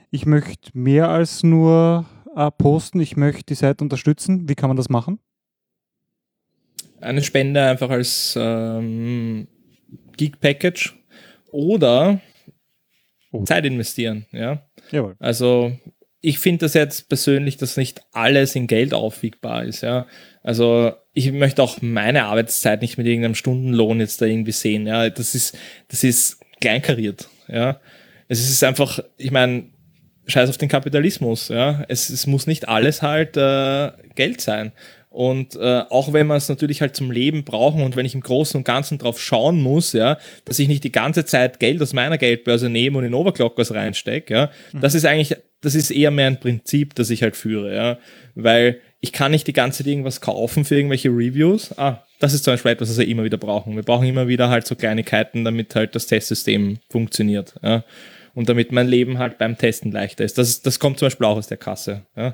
ich möchte mehr als nur äh, posten, ich möchte die Seite unterstützen, wie kann man das machen? eine Spende einfach als ähm, Geek-Package oder Oh. Zeit investieren, ja. Jawohl. Also ich finde das jetzt persönlich, dass nicht alles in Geld aufwiegbar ist, ja. Also ich möchte auch meine Arbeitszeit nicht mit irgendeinem Stundenlohn jetzt da irgendwie sehen, ja. Das ist, das ist kleinkariert, ja. Es ist einfach, ich meine, scheiß auf den Kapitalismus, ja. Es, es muss nicht alles halt äh, Geld sein. Und äh, auch wenn man es natürlich halt zum Leben brauchen und wenn ich im Großen und Ganzen drauf schauen muss, ja, dass ich nicht die ganze Zeit Geld aus meiner Geldbörse nehme und in Overclockers reinstecke, ja, das ist eigentlich, das ist eher mehr ein Prinzip, das ich halt führe, ja. Weil ich kann nicht die ganze Zeit irgendwas kaufen für irgendwelche Reviews. Ah, das ist zum Beispiel etwas, was wir immer wieder brauchen. Wir brauchen immer wieder halt so Kleinigkeiten, damit halt das Testsystem funktioniert. Ja? Und damit mein Leben halt beim Testen leichter ist. Das, das kommt zum Beispiel auch aus der Kasse. Ja?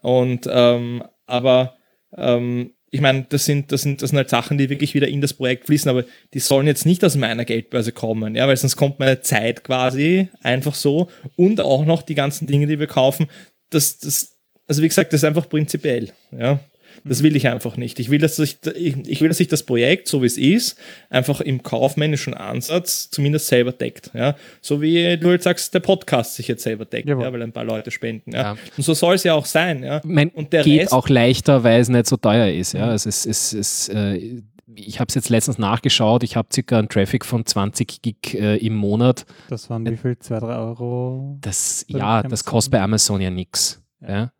Und ähm, aber ähm, ich meine, das sind, das, sind, das sind halt Sachen, die wirklich wieder in das Projekt fließen, aber die sollen jetzt nicht aus meiner Geldbörse kommen, ja, weil sonst kommt meine Zeit quasi einfach so und auch noch die ganzen Dinge, die wir kaufen. Das, das, also wie gesagt, das ist einfach prinzipiell, ja. Das will ich einfach nicht. Ich will, dass ich, ich will, dass sich das Projekt, so wie es ist, einfach im kaufmännischen Ansatz zumindest selber deckt. Ja? So wie du jetzt sagst, der Podcast sich jetzt selber deckt, ja, weil ein paar Leute spenden. Ja? ja. Und so soll es ja auch sein. Ja? Mein, Und der geht Rest, auch leichter, weil es nicht so teuer ist. Ja? Also es, es, es, äh, ich habe es jetzt letztens nachgeschaut, ich habe circa einen Traffic von 20 Gig äh, im Monat. Das waren wie viel? 2, 3 Euro? Das, ja, das kostet bei Amazon ja nichts. Ja.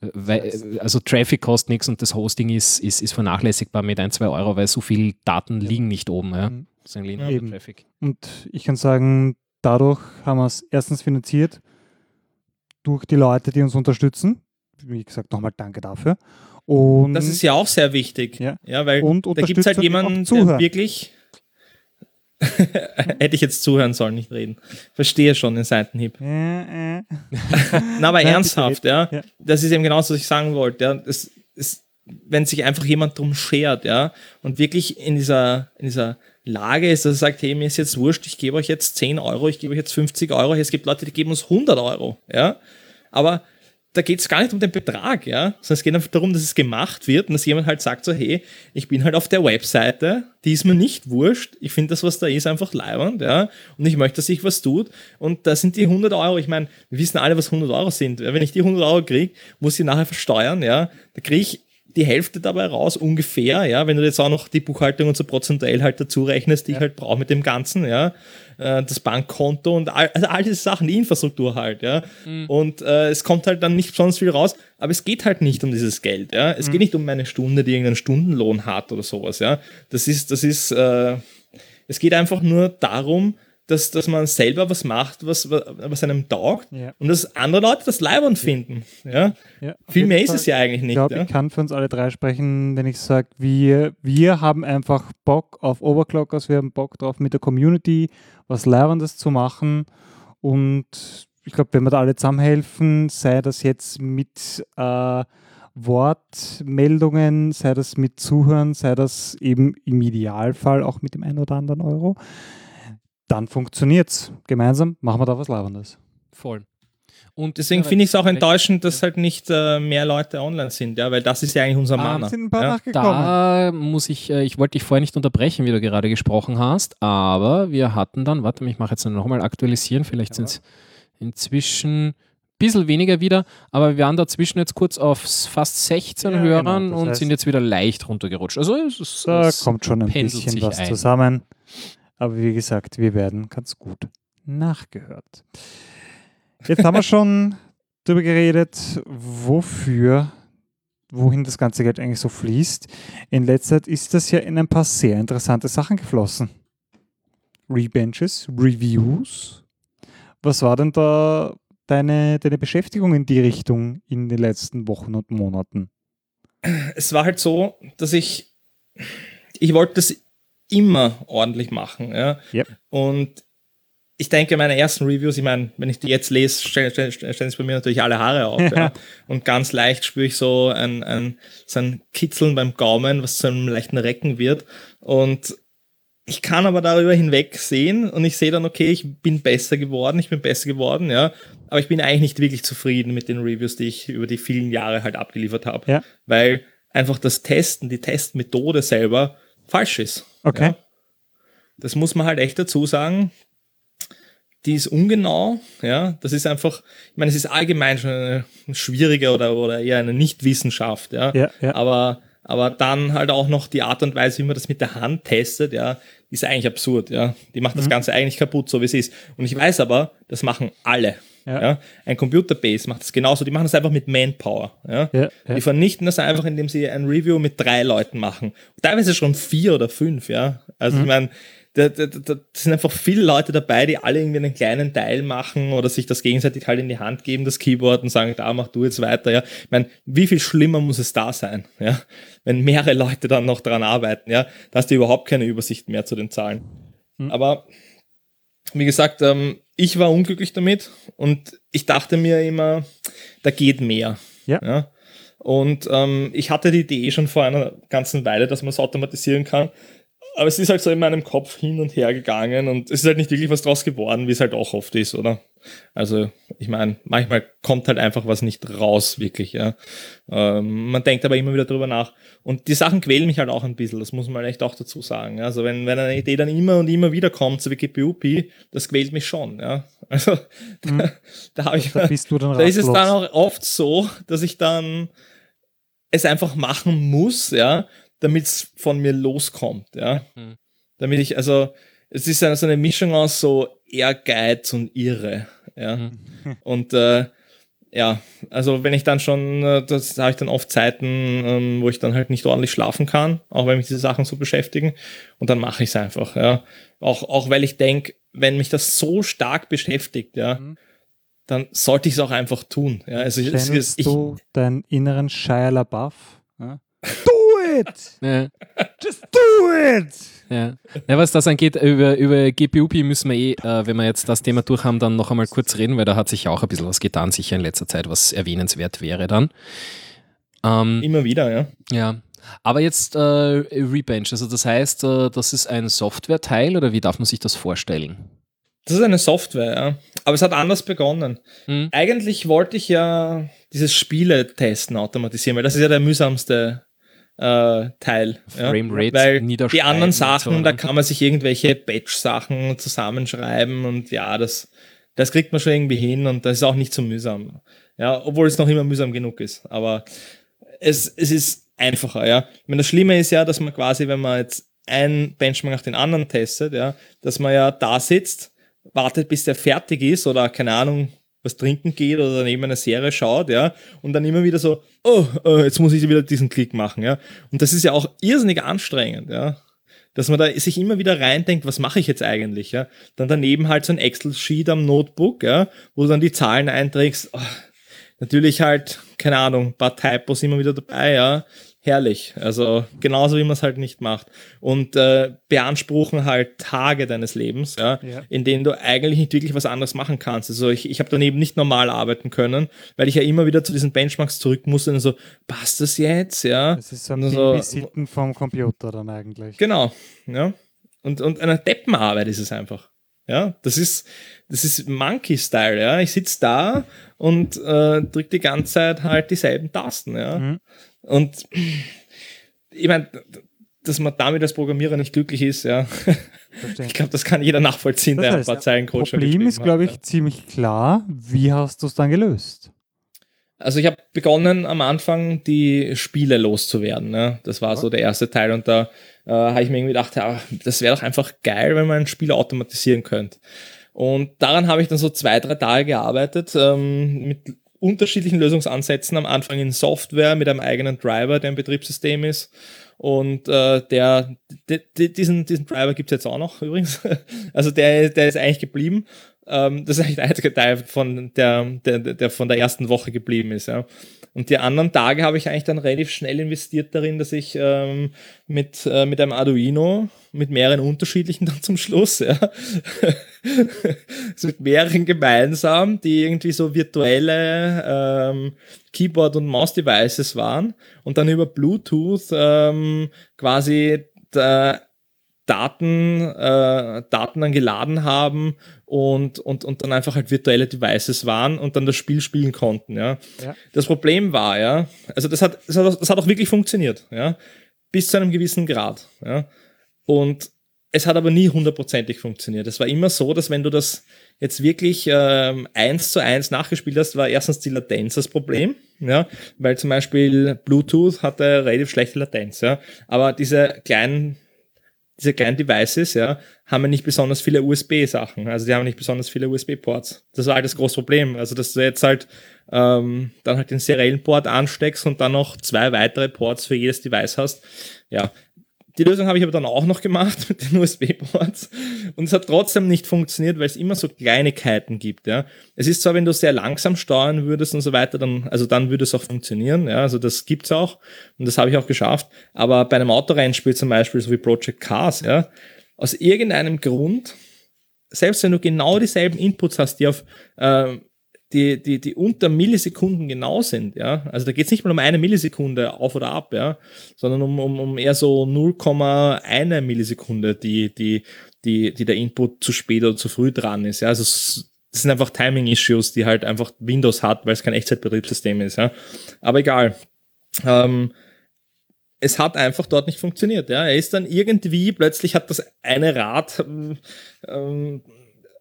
Weil, also Traffic kostet nichts und das Hosting ist, ist, ist vernachlässigbar mit ein, zwei Euro, weil so viele Daten liegen nicht oben. Ja? Mhm. Eben. Traffic. Und ich kann sagen, dadurch haben wir es erstens finanziert durch die Leute, die uns unterstützen. Wie gesagt, nochmal danke dafür. Und das ist ja auch sehr wichtig. Ja, ja weil und da gibt es halt jemanden, der wirklich Hätte ich jetzt zuhören sollen, nicht reden. Verstehe schon den Seitenhieb. Äh, äh. Na, aber ernsthaft, ja. ja. Das ist eben genau das, was ich sagen wollte. Ja. Das ist, wenn sich einfach jemand drum schert, ja, und wirklich in dieser, in dieser Lage ist, dass er sagt, hey, mir ist jetzt wurscht, ich gebe euch jetzt 10 Euro, ich gebe euch jetzt 50 Euro, es gibt Leute, die geben uns 100 Euro, ja. Aber da geht es gar nicht um den Betrag, ja, sondern es geht einfach darum, dass es gemacht wird und dass jemand halt sagt so, hey, ich bin halt auf der Webseite, die ist mir nicht wurscht, ich finde das, was da ist, einfach leibend, ja, und ich möchte, dass sich was tut. Und da sind die 100 Euro, ich meine, wir wissen alle, was 100 Euro sind, wenn ich die 100 Euro kriege, muss ich nachher versteuern, ja, da kriege ich die Hälfte dabei raus, ungefähr, ja, wenn du jetzt auch noch die Buchhaltung und so prozentuell halt dazu rechnest, die ja. ich halt brauche mit dem Ganzen, ja, äh, das Bankkonto und all, also all diese Sachen, die Infrastruktur halt, ja, mhm. und äh, es kommt halt dann nicht besonders viel raus, aber es geht halt nicht um dieses Geld, ja, es mhm. geht nicht um meine Stunde, die irgendeinen Stundenlohn hat oder sowas, ja, das ist, das ist, äh, es geht einfach nur darum, dass, dass man selber was macht, was, was einem taugt ja. und dass andere Leute das leibend finden. Ja? ja Viel mehr ist es ja eigentlich nicht. Ich glaube, ja? ich kann für uns alle drei sprechen, wenn ich sage, wir, wir haben einfach Bock auf Overclockers, wir haben Bock drauf, mit der Community was Leibendes zu machen und ich glaube, wenn wir da alle zusammenhelfen, sei das jetzt mit äh, Wortmeldungen, sei das mit Zuhören, sei das eben im Idealfall auch mit dem einen oder anderen Euro, dann funktioniert es. Gemeinsam machen wir da was Labendes. Voll. Und deswegen finde ich es auch enttäuschend, dass halt nicht äh, mehr Leute online sind, ja, weil das ist ja eigentlich unser ah, Mana. Sind ein paar ja. nachgekommen. Da muss ich, äh, ich wollte dich vorher nicht unterbrechen, wie du gerade gesprochen hast, aber wir hatten dann, warte, ich mache jetzt nochmal aktualisieren, vielleicht sind es inzwischen ein bisschen weniger wieder, aber wir waren dazwischen jetzt kurz auf fast 16 ja, genau, Hörern genau, und sind jetzt wieder leicht runtergerutscht. Also es, es, da es kommt schon ein bisschen was ein. zusammen. Aber wie gesagt, wir werden ganz gut nachgehört. Jetzt haben wir schon darüber geredet, wofür, wohin das ganze Geld eigentlich so fließt. In letzter Zeit ist das ja in ein paar sehr interessante Sachen geflossen. Rebenches, Reviews. Was war denn da deine, deine Beschäftigung in die Richtung in den letzten Wochen und Monaten? Es war halt so, dass ich, ich wollte das immer ordentlich machen. Ja? Yep. Und ich denke, meine ersten Reviews, ich meine, wenn ich die jetzt lese, stellen stell, stell, stell bei mir natürlich alle Haare auf. ja. Und ganz leicht spüre ich so ein, ein, so ein Kitzeln beim Gaumen, was zu einem leichten Recken wird. Und ich kann aber darüber hinweg sehen und ich sehe dann, okay, ich bin besser geworden, ich bin besser geworden, ja. Aber ich bin eigentlich nicht wirklich zufrieden mit den Reviews, die ich über die vielen Jahre halt abgeliefert habe. Ja. Weil einfach das Testen, die Testmethode selber falsch ist. Okay. Ja. Das muss man halt echt dazu sagen. Die ist ungenau, ja. Das ist einfach, ich meine, es ist allgemein schon eine schwierige oder, oder eher eine Nichtwissenschaft, ja. ja, ja. Aber, aber dann halt auch noch die Art und Weise, wie man das mit der Hand testet, ja, ist eigentlich absurd, ja. Die macht das mhm. Ganze eigentlich kaputt, so wie es ist. Und ich weiß aber, das machen alle. Ja. ja. Ein Computerbase macht das genauso. Die machen das einfach mit Manpower. Ja? ja, ja. Die vernichten das einfach, indem sie ein Review mit drei Leuten machen. Teilweise schon vier oder fünf. Ja. Also mhm. ich meine, da, da, da sind einfach viele Leute dabei, die alle irgendwie einen kleinen Teil machen oder sich das gegenseitig halt in die Hand geben, das Keyboard und sagen, da mach du jetzt weiter, ja. Ich meine, wie viel schlimmer muss es da sein, ja? Wenn mehrere Leute dann noch dran arbeiten, ja, da hast du überhaupt keine Übersicht mehr zu den Zahlen. Mhm. Aber wie gesagt, ähm, ich war unglücklich damit und ich dachte mir immer, da geht mehr. Ja. ja? Und ähm, ich hatte die Idee schon vor einer ganzen Weile, dass man es automatisieren kann. Aber es ist halt so in meinem Kopf hin und her gegangen und es ist halt nicht wirklich was draus geworden, wie es halt auch oft ist, oder? Also, ich meine, manchmal kommt halt einfach was nicht raus, wirklich, ja. Ähm, man denkt aber immer wieder drüber nach. Und die Sachen quälen mich halt auch ein bisschen, das muss man echt auch dazu sagen. Also, wenn, wenn eine Idee dann immer und immer wieder kommt, so wie GPUP, das quält mich schon, ja. Also, mhm. da, da habe ich, da, bist du dann da ist es dann auch oft so, dass ich dann es einfach machen muss, ja, damit es von mir loskommt, ja. Mhm. Damit ich, also, es ist eine, so eine Mischung aus so Ehrgeiz und Irre, ja. Mhm. Und äh, ja, also wenn ich dann schon, äh, das habe ich dann oft Zeiten, ähm, wo ich dann halt nicht ordentlich schlafen kann, auch wenn mich diese Sachen so beschäftigen. Und dann mache ich es einfach, ja. Auch, auch weil ich denke, wenn mich das so stark beschäftigt, ja, mhm. dann sollte ich es auch einfach tun. Ja. Also Channelst ich, du deinen inneren Shia LaBeouf? Ja? Do it! Ja. Just do it! Ja. ja, was das angeht, über, über GPUP müssen wir eh, äh, wenn wir jetzt das Thema durch haben, dann noch einmal kurz reden, weil da hat sich auch ein bisschen was getan, sicher in letzter Zeit, was erwähnenswert wäre dann. Ähm, Immer wieder, ja. Ja. Aber jetzt äh, Rebench, also das heißt, äh, das ist ein Softwareteil oder wie darf man sich das vorstellen? Das ist eine Software, ja. Aber es hat anders begonnen. Hm. Eigentlich wollte ich ja dieses Spiele-Testen automatisieren, weil das ist ja der mühsamste äh, Teil. Frame ja? Weil die anderen Sachen, so, da kann man sich irgendwelche Batch-Sachen zusammenschreiben und ja, das, das kriegt man schon irgendwie hin und das ist auch nicht so mühsam. Ja, obwohl es noch immer mühsam genug ist. Aber es, es ist einfacher, ja. Ich meine, das Schlimme ist ja, dass man quasi, wenn man jetzt ein Benchmark nach den anderen testet, ja, dass man ja da sitzt, wartet, bis der fertig ist oder keine Ahnung, was trinken geht oder neben einer Serie schaut, ja, und dann immer wieder so, oh, oh, jetzt muss ich wieder diesen Klick machen, ja. Und das ist ja auch irrsinnig anstrengend, ja. Dass man da sich immer wieder reindenkt, was mache ich jetzt eigentlich, ja. Dann daneben halt so ein Excel-Sheet am Notebook, ja, wo du dann die Zahlen einträgst. Oh, natürlich halt, keine Ahnung, paar Typos immer wieder dabei, ja herrlich. Also genauso wie man es halt nicht macht. Und äh, beanspruchen halt Tage deines Lebens, ja, ja, in denen du eigentlich nicht wirklich was anderes machen kannst. Also ich, ich habe daneben nicht normal arbeiten können, weil ich ja immer wieder zu diesen Benchmarks zurück musste und so, passt das jetzt? Ja. Das ist so ein so, Visiten vom Computer dann eigentlich. Genau, ja. Und, und eine Deppenarbeit ist es einfach. Ja, das ist, das ist Monkey-Style, ja. Ich sitze da und äh, drücke die ganze Zeit halt dieselben Tasten, ja. Mhm. Und ich meine, dass man damit als Programmierer nicht glücklich ist, ja. Ich glaube, das kann jeder nachvollziehen, das der heißt, ein paar Zeilen Code Problem ist, glaube ich, ja. ziemlich klar. Wie hast du es dann gelöst? Also ich habe begonnen am Anfang die Spiele loszuwerden. Ne? Das war so der erste Teil und da äh, habe ich mir irgendwie gedacht, ja, das wäre doch einfach geil, wenn man ein Spiel automatisieren könnte. Und daran habe ich dann so zwei, drei Tage gearbeitet ähm, mit unterschiedlichen Lösungsansätzen am Anfang in Software mit einem eigenen Driver, der ein Betriebssystem ist. Und äh, der, de, de, diesen, diesen Driver gibt es jetzt auch noch übrigens. Also der, der ist eigentlich geblieben. Ähm, das ist eigentlich der einzige Teil von der, der, der von der ersten Woche geblieben ist. Ja. Und die anderen Tage habe ich eigentlich dann relativ schnell investiert darin, dass ich ähm, mit, äh, mit einem Arduino, mit mehreren unterschiedlichen dann zum Schluss, ja, mit mehreren gemeinsam, die irgendwie so virtuelle ähm, Keyboard- und Maus-Devices waren und dann über Bluetooth ähm, quasi da, Daten, äh, Daten dann geladen haben und, und, und dann einfach halt virtuelle Devices waren und dann das Spiel spielen konnten. Ja. ja. Das Problem war, ja, also das hat, das hat, das hat auch wirklich funktioniert, ja, bis zu einem gewissen Grad. Ja. Und es hat aber nie hundertprozentig funktioniert. Es war immer so, dass wenn du das jetzt wirklich ähm, eins zu eins nachgespielt hast, war erstens die Latenz das Problem, ja, weil zum Beispiel Bluetooth hatte relativ schlechte Latenz, ja, aber diese kleinen diese kleinen Devices, ja, haben ja nicht besonders viele USB-Sachen. Also die haben nicht besonders viele USB-Ports. Das war halt das große Problem. Also dass du jetzt halt ähm, dann halt den seriellen Port ansteckst und dann noch zwei weitere Ports für jedes Device hast. Ja, die Lösung habe ich aber dann auch noch gemacht mit den USB-Ports und es hat trotzdem nicht funktioniert, weil es immer so Kleinigkeiten gibt. Ja. Es ist zwar, wenn du sehr langsam steuern würdest und so weiter, dann, also dann würde es auch funktionieren. Ja. Also das gibt's auch und das habe ich auch geschafft. Aber bei einem Autorennspiel zum Beispiel, so wie Project Cars, ja, aus irgendeinem Grund, selbst wenn du genau dieselben Inputs hast, die auf äh, die, die, die unter Millisekunden genau sind, ja. Also da geht es nicht mal um eine Millisekunde auf oder ab, ja, sondern um, um, um eher so 0,1 Millisekunde, die, die, die, die der Input zu spät oder zu früh dran ist, ja. Also das sind einfach Timing-Issues, die halt einfach Windows hat, weil es kein Echtzeitbetriebssystem ist, ja. Aber egal. Ähm, es hat einfach dort nicht funktioniert. Ja. Er ist dann irgendwie, plötzlich hat das eine Rad ähm, ähm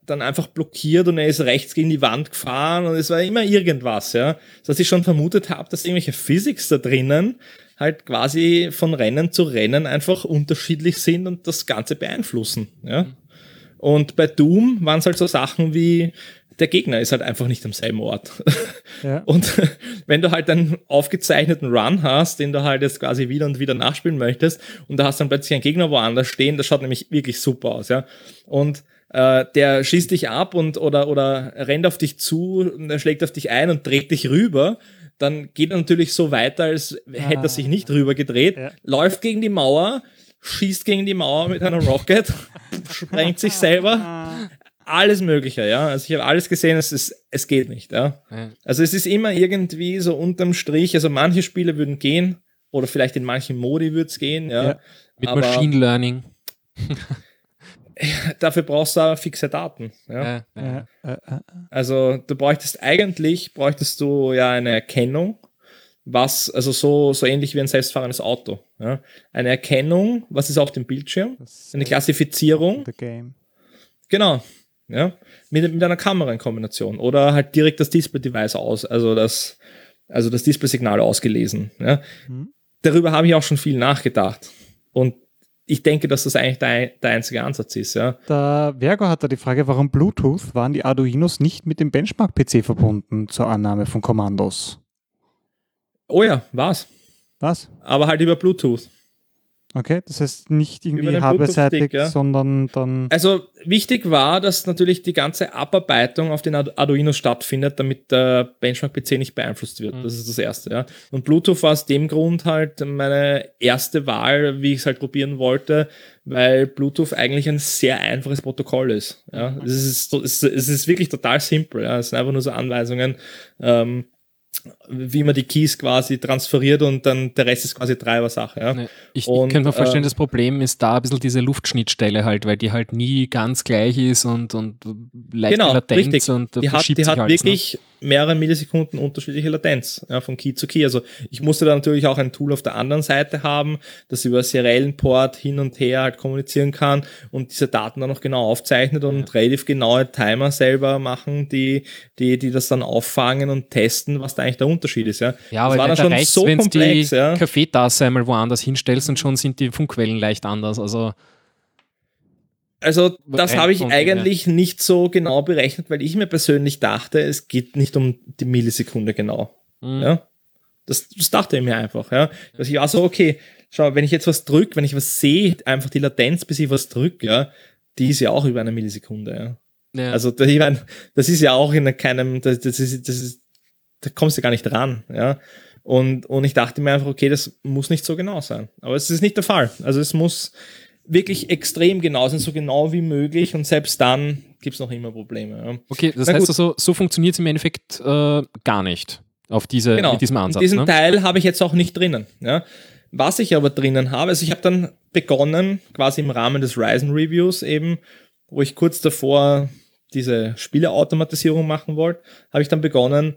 dann einfach blockiert und er ist rechts gegen die Wand gefahren und es war immer irgendwas, ja. Dass ich schon vermutet habe, dass irgendwelche Physics da drinnen halt quasi von Rennen zu Rennen einfach unterschiedlich sind und das Ganze beeinflussen, ja. Und bei Doom waren es halt so Sachen wie, der Gegner ist halt einfach nicht am selben Ort. Ja. Und wenn du halt einen aufgezeichneten Run hast, den du halt jetzt quasi wieder und wieder nachspielen möchtest, und da hast dann plötzlich einen Gegner woanders stehen, das schaut nämlich wirklich super aus, ja. Und äh, der schießt dich ab und oder, oder rennt auf dich zu, und er schlägt auf dich ein und dreht dich rüber, dann geht er natürlich so weiter, als hätte er sich nicht rüber gedreht, ja. läuft gegen die Mauer, schießt gegen die Mauer mit einer Rocket, sprengt sich selber. Alles Mögliche, ja. Also ich habe alles gesehen, es, ist, es geht nicht, ja. ja. Also es ist immer irgendwie so unterm Strich, also manche Spiele würden gehen, oder vielleicht in manchen Modi würde es gehen, ja. ja. Mit Machine Learning. dafür brauchst du fixe Daten. Ja? Ja, ja. Also du bräuchtest eigentlich, bräuchtest du ja eine Erkennung, was, also so, so ähnlich wie ein selbstfahrendes Auto. Ja? Eine Erkennung, was ist auf dem Bildschirm, eine Klassifizierung. Genau. Ja, mit, mit einer Kamera in Kombination oder halt direkt das Display-Device aus, also das, also das Display-Signal ausgelesen. Ja. Mhm. Darüber habe ich auch schon viel nachgedacht. Und ich denke, dass das eigentlich der, der einzige Ansatz ist. Ja. Der Vergo hat da die Frage, warum Bluetooth waren die Arduinos nicht mit dem Benchmark-PC verbunden zur Annahme von Kommandos? Oh ja, war's. Was? Aber halt über Bluetooth. Okay, das heißt nicht irgendwie hardware-seitig, ja. sondern dann. Also wichtig war, dass natürlich die ganze Abarbeitung auf den Arduino stattfindet, damit der Benchmark-PC nicht beeinflusst wird. Mhm. Das ist das Erste, ja. Und Bluetooth war aus dem Grund halt meine erste Wahl, wie ich es halt probieren wollte, weil Bluetooth eigentlich ein sehr einfaches Protokoll ist. Ja. Mhm. Es, ist, es ist wirklich total simpel. Ja. Es sind einfach nur so Anweisungen. Ähm, wie man die Keys quasi transferiert und dann der Rest ist quasi Treiber-Sache. Ja. Ich, und, ich könnte mir vorstellen, äh, das Problem ist da ein bisschen diese Luftschnittstelle halt, weil die halt nie ganz gleich ist und, und leicht genau, Latenz richtig. und die hat, die hat ne? wirklich? Mehrere Millisekunden unterschiedliche Latenz ja, von Key zu Key. Also ich musste da natürlich auch ein Tool auf der anderen Seite haben, das über seriellen Port hin und her halt kommunizieren kann und diese Daten dann auch genau aufzeichnet und ja. relativ genaue Timer selber machen, die, die, die das dann auffangen und testen, was da eigentlich der Unterschied ist. Ja, ja aber das war dann schon reicht's, so komplex. die ja. Kaffeetasse einmal woanders hinstellst und schon sind die Funkquellen leicht anders. Also also das habe ich eigentlich ja. nicht so genau berechnet, weil ich mir persönlich dachte, es geht nicht um die Millisekunde genau. Mhm. Ja? Das, das dachte ich mir einfach. Ja? Also ich war so, okay, schau, wenn ich jetzt was drücke, wenn ich was sehe, einfach die Latenz, bis ich was drücke, ja, die ist ja auch über eine Millisekunde. Ja? ja. Also ich mein, das ist ja auch in keinem, das, das, ist, das ist da kommst du gar nicht ran, ja. Und, und ich dachte mir einfach, okay, das muss nicht so genau sein. Aber es ist nicht der Fall. Also es muss wirklich extrem genau sein, so genau wie möglich und selbst dann gibt es noch immer Probleme. Ja. Okay, das Na heißt gut. also, so funktioniert es im Endeffekt äh, gar nicht auf diese, genau. mit diesem Ansatz. Diesen ne? Teil habe ich jetzt auch nicht drinnen. Ja. Was ich aber drinnen habe, also ich habe dann begonnen, quasi im Rahmen des Ryzen Reviews eben, wo ich kurz davor diese Spieleautomatisierung machen wollte, habe ich dann begonnen,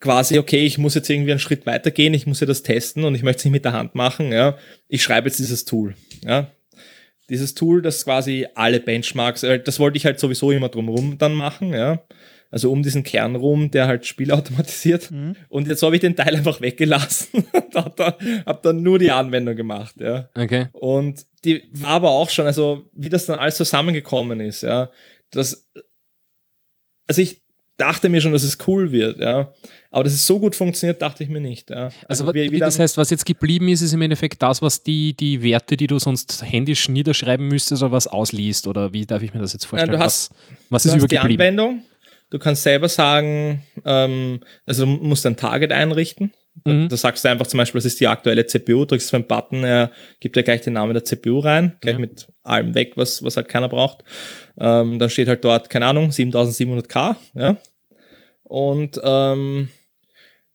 quasi, okay, ich muss jetzt irgendwie einen Schritt weitergehen, ich muss ja das testen und ich möchte es nicht mit der Hand machen, ja. Ich schreibe jetzt dieses Tool, ja. Dieses Tool, das quasi alle Benchmarks, äh, das wollte ich halt sowieso immer drumherum dann machen, ja. Also um diesen Kern rum, der halt Spiele automatisiert. Mhm. Und jetzt habe ich den Teil einfach weggelassen und habe dann, hab dann nur die Anwendung gemacht, ja. Okay. Und die war aber auch schon, also wie das dann alles zusammengekommen ist, ja. Das, also ich, dachte mir schon, dass es cool wird, ja. Aber dass es so gut funktioniert, dachte ich mir nicht. Ja. Also, also wie, wie das heißt, was jetzt geblieben ist, ist im Endeffekt das, was die, die Werte, die du sonst händisch niederschreiben müsstest, oder was ausliest, oder wie darf ich mir das jetzt vorstellen? Ja, du hast, was, was du ist hast übergeblieben? die Anwendung, du kannst selber sagen, ähm, also du musst ein Target einrichten. Mhm. Da sagst du einfach zum Beispiel, das ist die aktuelle CPU, drückst auf einen Button, er gibt ja gleich den Namen der CPU rein, gleich ja. mit allem weg, was, was halt keiner braucht. Ähm, dann steht halt dort, keine Ahnung, 7700K, ja. Und ähm,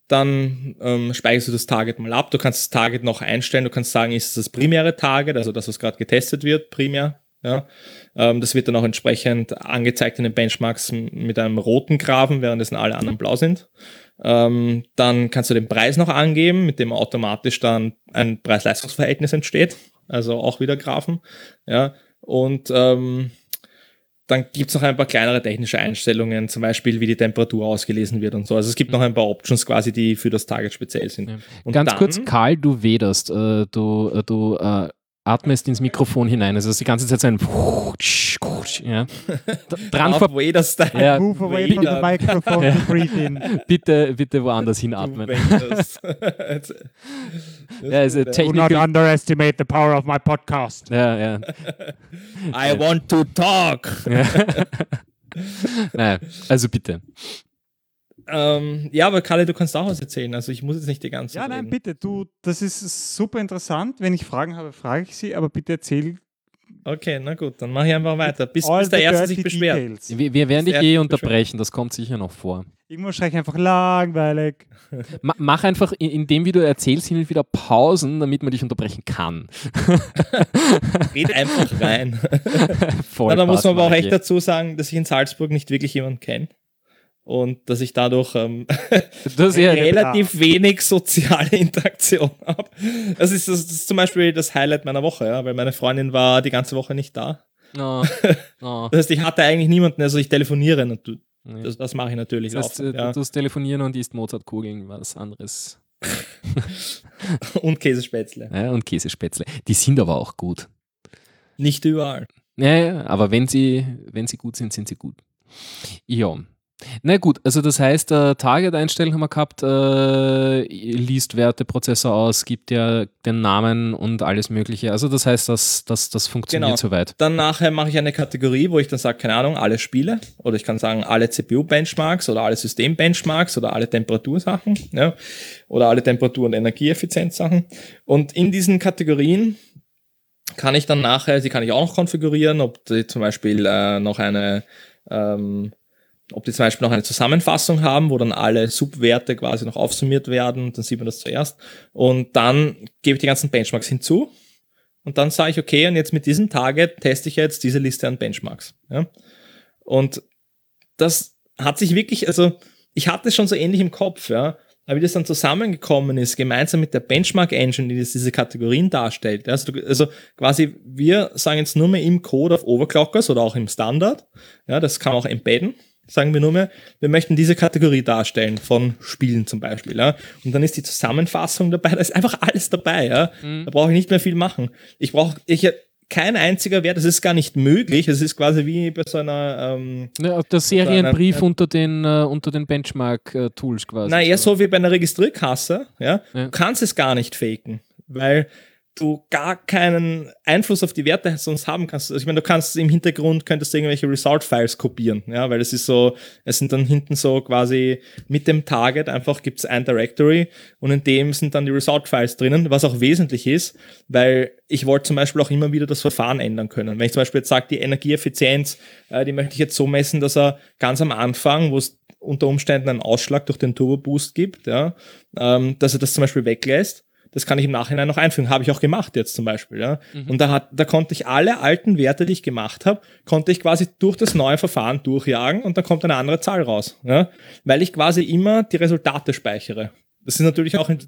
dann ähm, speicherst du das Target mal ab. Du kannst das Target noch einstellen. Du kannst sagen, ist es das primäre Target, also das, was gerade getestet wird, primär. Ja, ähm, das wird dann auch entsprechend angezeigt in den Benchmarks mit einem roten Grafen, währenddessen alle anderen blau sind. Ähm, dann kannst du den Preis noch angeben, mit dem automatisch dann ein Preis-Leistungs-Verhältnis entsteht. Also auch wieder Graphen. Ja, und ähm, dann gibt es noch ein paar kleinere technische Einstellungen, zum Beispiel wie die Temperatur ausgelesen wird und so. Also es gibt noch ein paar Options quasi, die für das Target speziell sind. Ja. Ganz dann, kurz, Karl, du wederst, äh, du, äh, du äh, atmest ins Mikrofon hinein. Also die ganze Zeit so ein ja. Dran vor ja. Move away from the microphone ja. breathe in. Bitte, bitte woanders hinatmen. ja, also technical. Do not underestimate the power of my podcast. Ja, ja. I want to talk. Ja. naja, also bitte. Ähm, ja, aber Kalle, du kannst auch was erzählen. Also ich muss jetzt nicht die ganze Zeit. Ja, nein, reden. bitte. Du, das ist super interessant. Wenn ich Fragen habe, frage ich sie, aber bitte erzähl. Okay, na gut, dann mache ich einfach weiter. Bis, bis der Erste sich beschwert. Wir, wir, werden dich eh unterbrechen, das kommt sicher noch vor. Irgendwo schreie ich einfach langweilig. Mach einfach, in dem, wie du erzählst, hin und wieder Pausen, damit man dich unterbrechen kann. Red einfach rein. Voll na, da muss man aber auch echt dazu sagen, dass ich in Salzburg nicht wirklich jemanden kenne und dass ich dadurch ähm, das relativ ja. wenig soziale Interaktion habe. Das ist, das ist zum Beispiel das Highlight meiner Woche, ja, weil meine Freundin war die ganze Woche nicht da. Oh. Oh. Das heißt, ich hatte eigentlich niemanden, also ich telefoniere und das, das mache ich natürlich das heißt, auch. Ja. Du tust telefonieren und isst Mozartkugeln, was anderes. und Käsespätzle. Ja, und Käsespätzle. Die sind aber auch gut. Nicht überall. Ja, aber wenn sie, wenn sie gut sind, sind sie gut. Ja. Na gut, also das heißt, äh, Target-Einstellung haben wir gehabt, äh, liest Werteprozessor aus, gibt ja den Namen und alles Mögliche. Also das heißt, das, das, das funktioniert genau. soweit. Dann nachher mache ich eine Kategorie, wo ich dann sage, keine Ahnung, alle Spiele oder ich kann sagen, alle CPU-Benchmarks oder alle System-Benchmarks oder alle Temperatursachen ja, oder alle Temperatur- und Energieeffizienzsachen. Und in diesen Kategorien kann ich dann nachher, sie kann ich auch noch konfigurieren, ob die zum Beispiel äh, noch eine ähm, ob die zum Beispiel noch eine Zusammenfassung haben, wo dann alle Subwerte quasi noch aufsummiert werden, dann sieht man das zuerst. Und dann gebe ich die ganzen Benchmarks hinzu. Und dann sage ich, okay, und jetzt mit diesem Target teste ich jetzt diese Liste an Benchmarks. Ja? Und das hat sich wirklich, also ich hatte es schon so ähnlich im Kopf, ja, aber wie das dann zusammengekommen ist, gemeinsam mit der Benchmark-Engine, die das, diese Kategorien darstellt. Also, also quasi, wir sagen jetzt nur mehr im Code auf Overclockers oder auch im Standard. Ja, das kann man auch embedden sagen wir nur mehr, wir möchten diese Kategorie darstellen von Spielen zum Beispiel. Ja? Und dann ist die Zusammenfassung dabei, da ist einfach alles dabei. Ja? Mhm. Da brauche ich nicht mehr viel machen. Ich brauche, ich, kein einziger Wert, das ist gar nicht möglich. Es ist quasi wie bei so einer. Ähm, ja, der Serienbrief einer, unter den, unter den Benchmark-Tools quasi. Na, eher so wie bei einer Registrierkasse. Ja? ja? Du kannst es gar nicht faken, weil du gar keinen Einfluss auf die Werte sonst haben kannst. Also ich meine, du kannst im Hintergrund, könntest du irgendwelche Result-Files kopieren, ja, weil es ist so, es sind dann hinten so quasi mit dem Target einfach gibt es ein Directory und in dem sind dann die Result-Files drinnen, was auch wesentlich ist, weil ich wollte zum Beispiel auch immer wieder das Verfahren ändern können. Wenn ich zum Beispiel jetzt sage, die Energieeffizienz, äh, die möchte ich jetzt so messen, dass er ganz am Anfang, wo es unter Umständen einen Ausschlag durch den Turbo Boost gibt, ja, ähm, dass er das zum Beispiel weglässt das kann ich im Nachhinein noch einfügen. Habe ich auch gemacht jetzt zum Beispiel. Ja. Mhm. Und da, hat, da konnte ich alle alten Werte, die ich gemacht habe, konnte ich quasi durch das neue Verfahren durchjagen und dann kommt eine andere Zahl raus. Ja. Weil ich quasi immer die Resultate speichere. Das ist natürlich auch, in,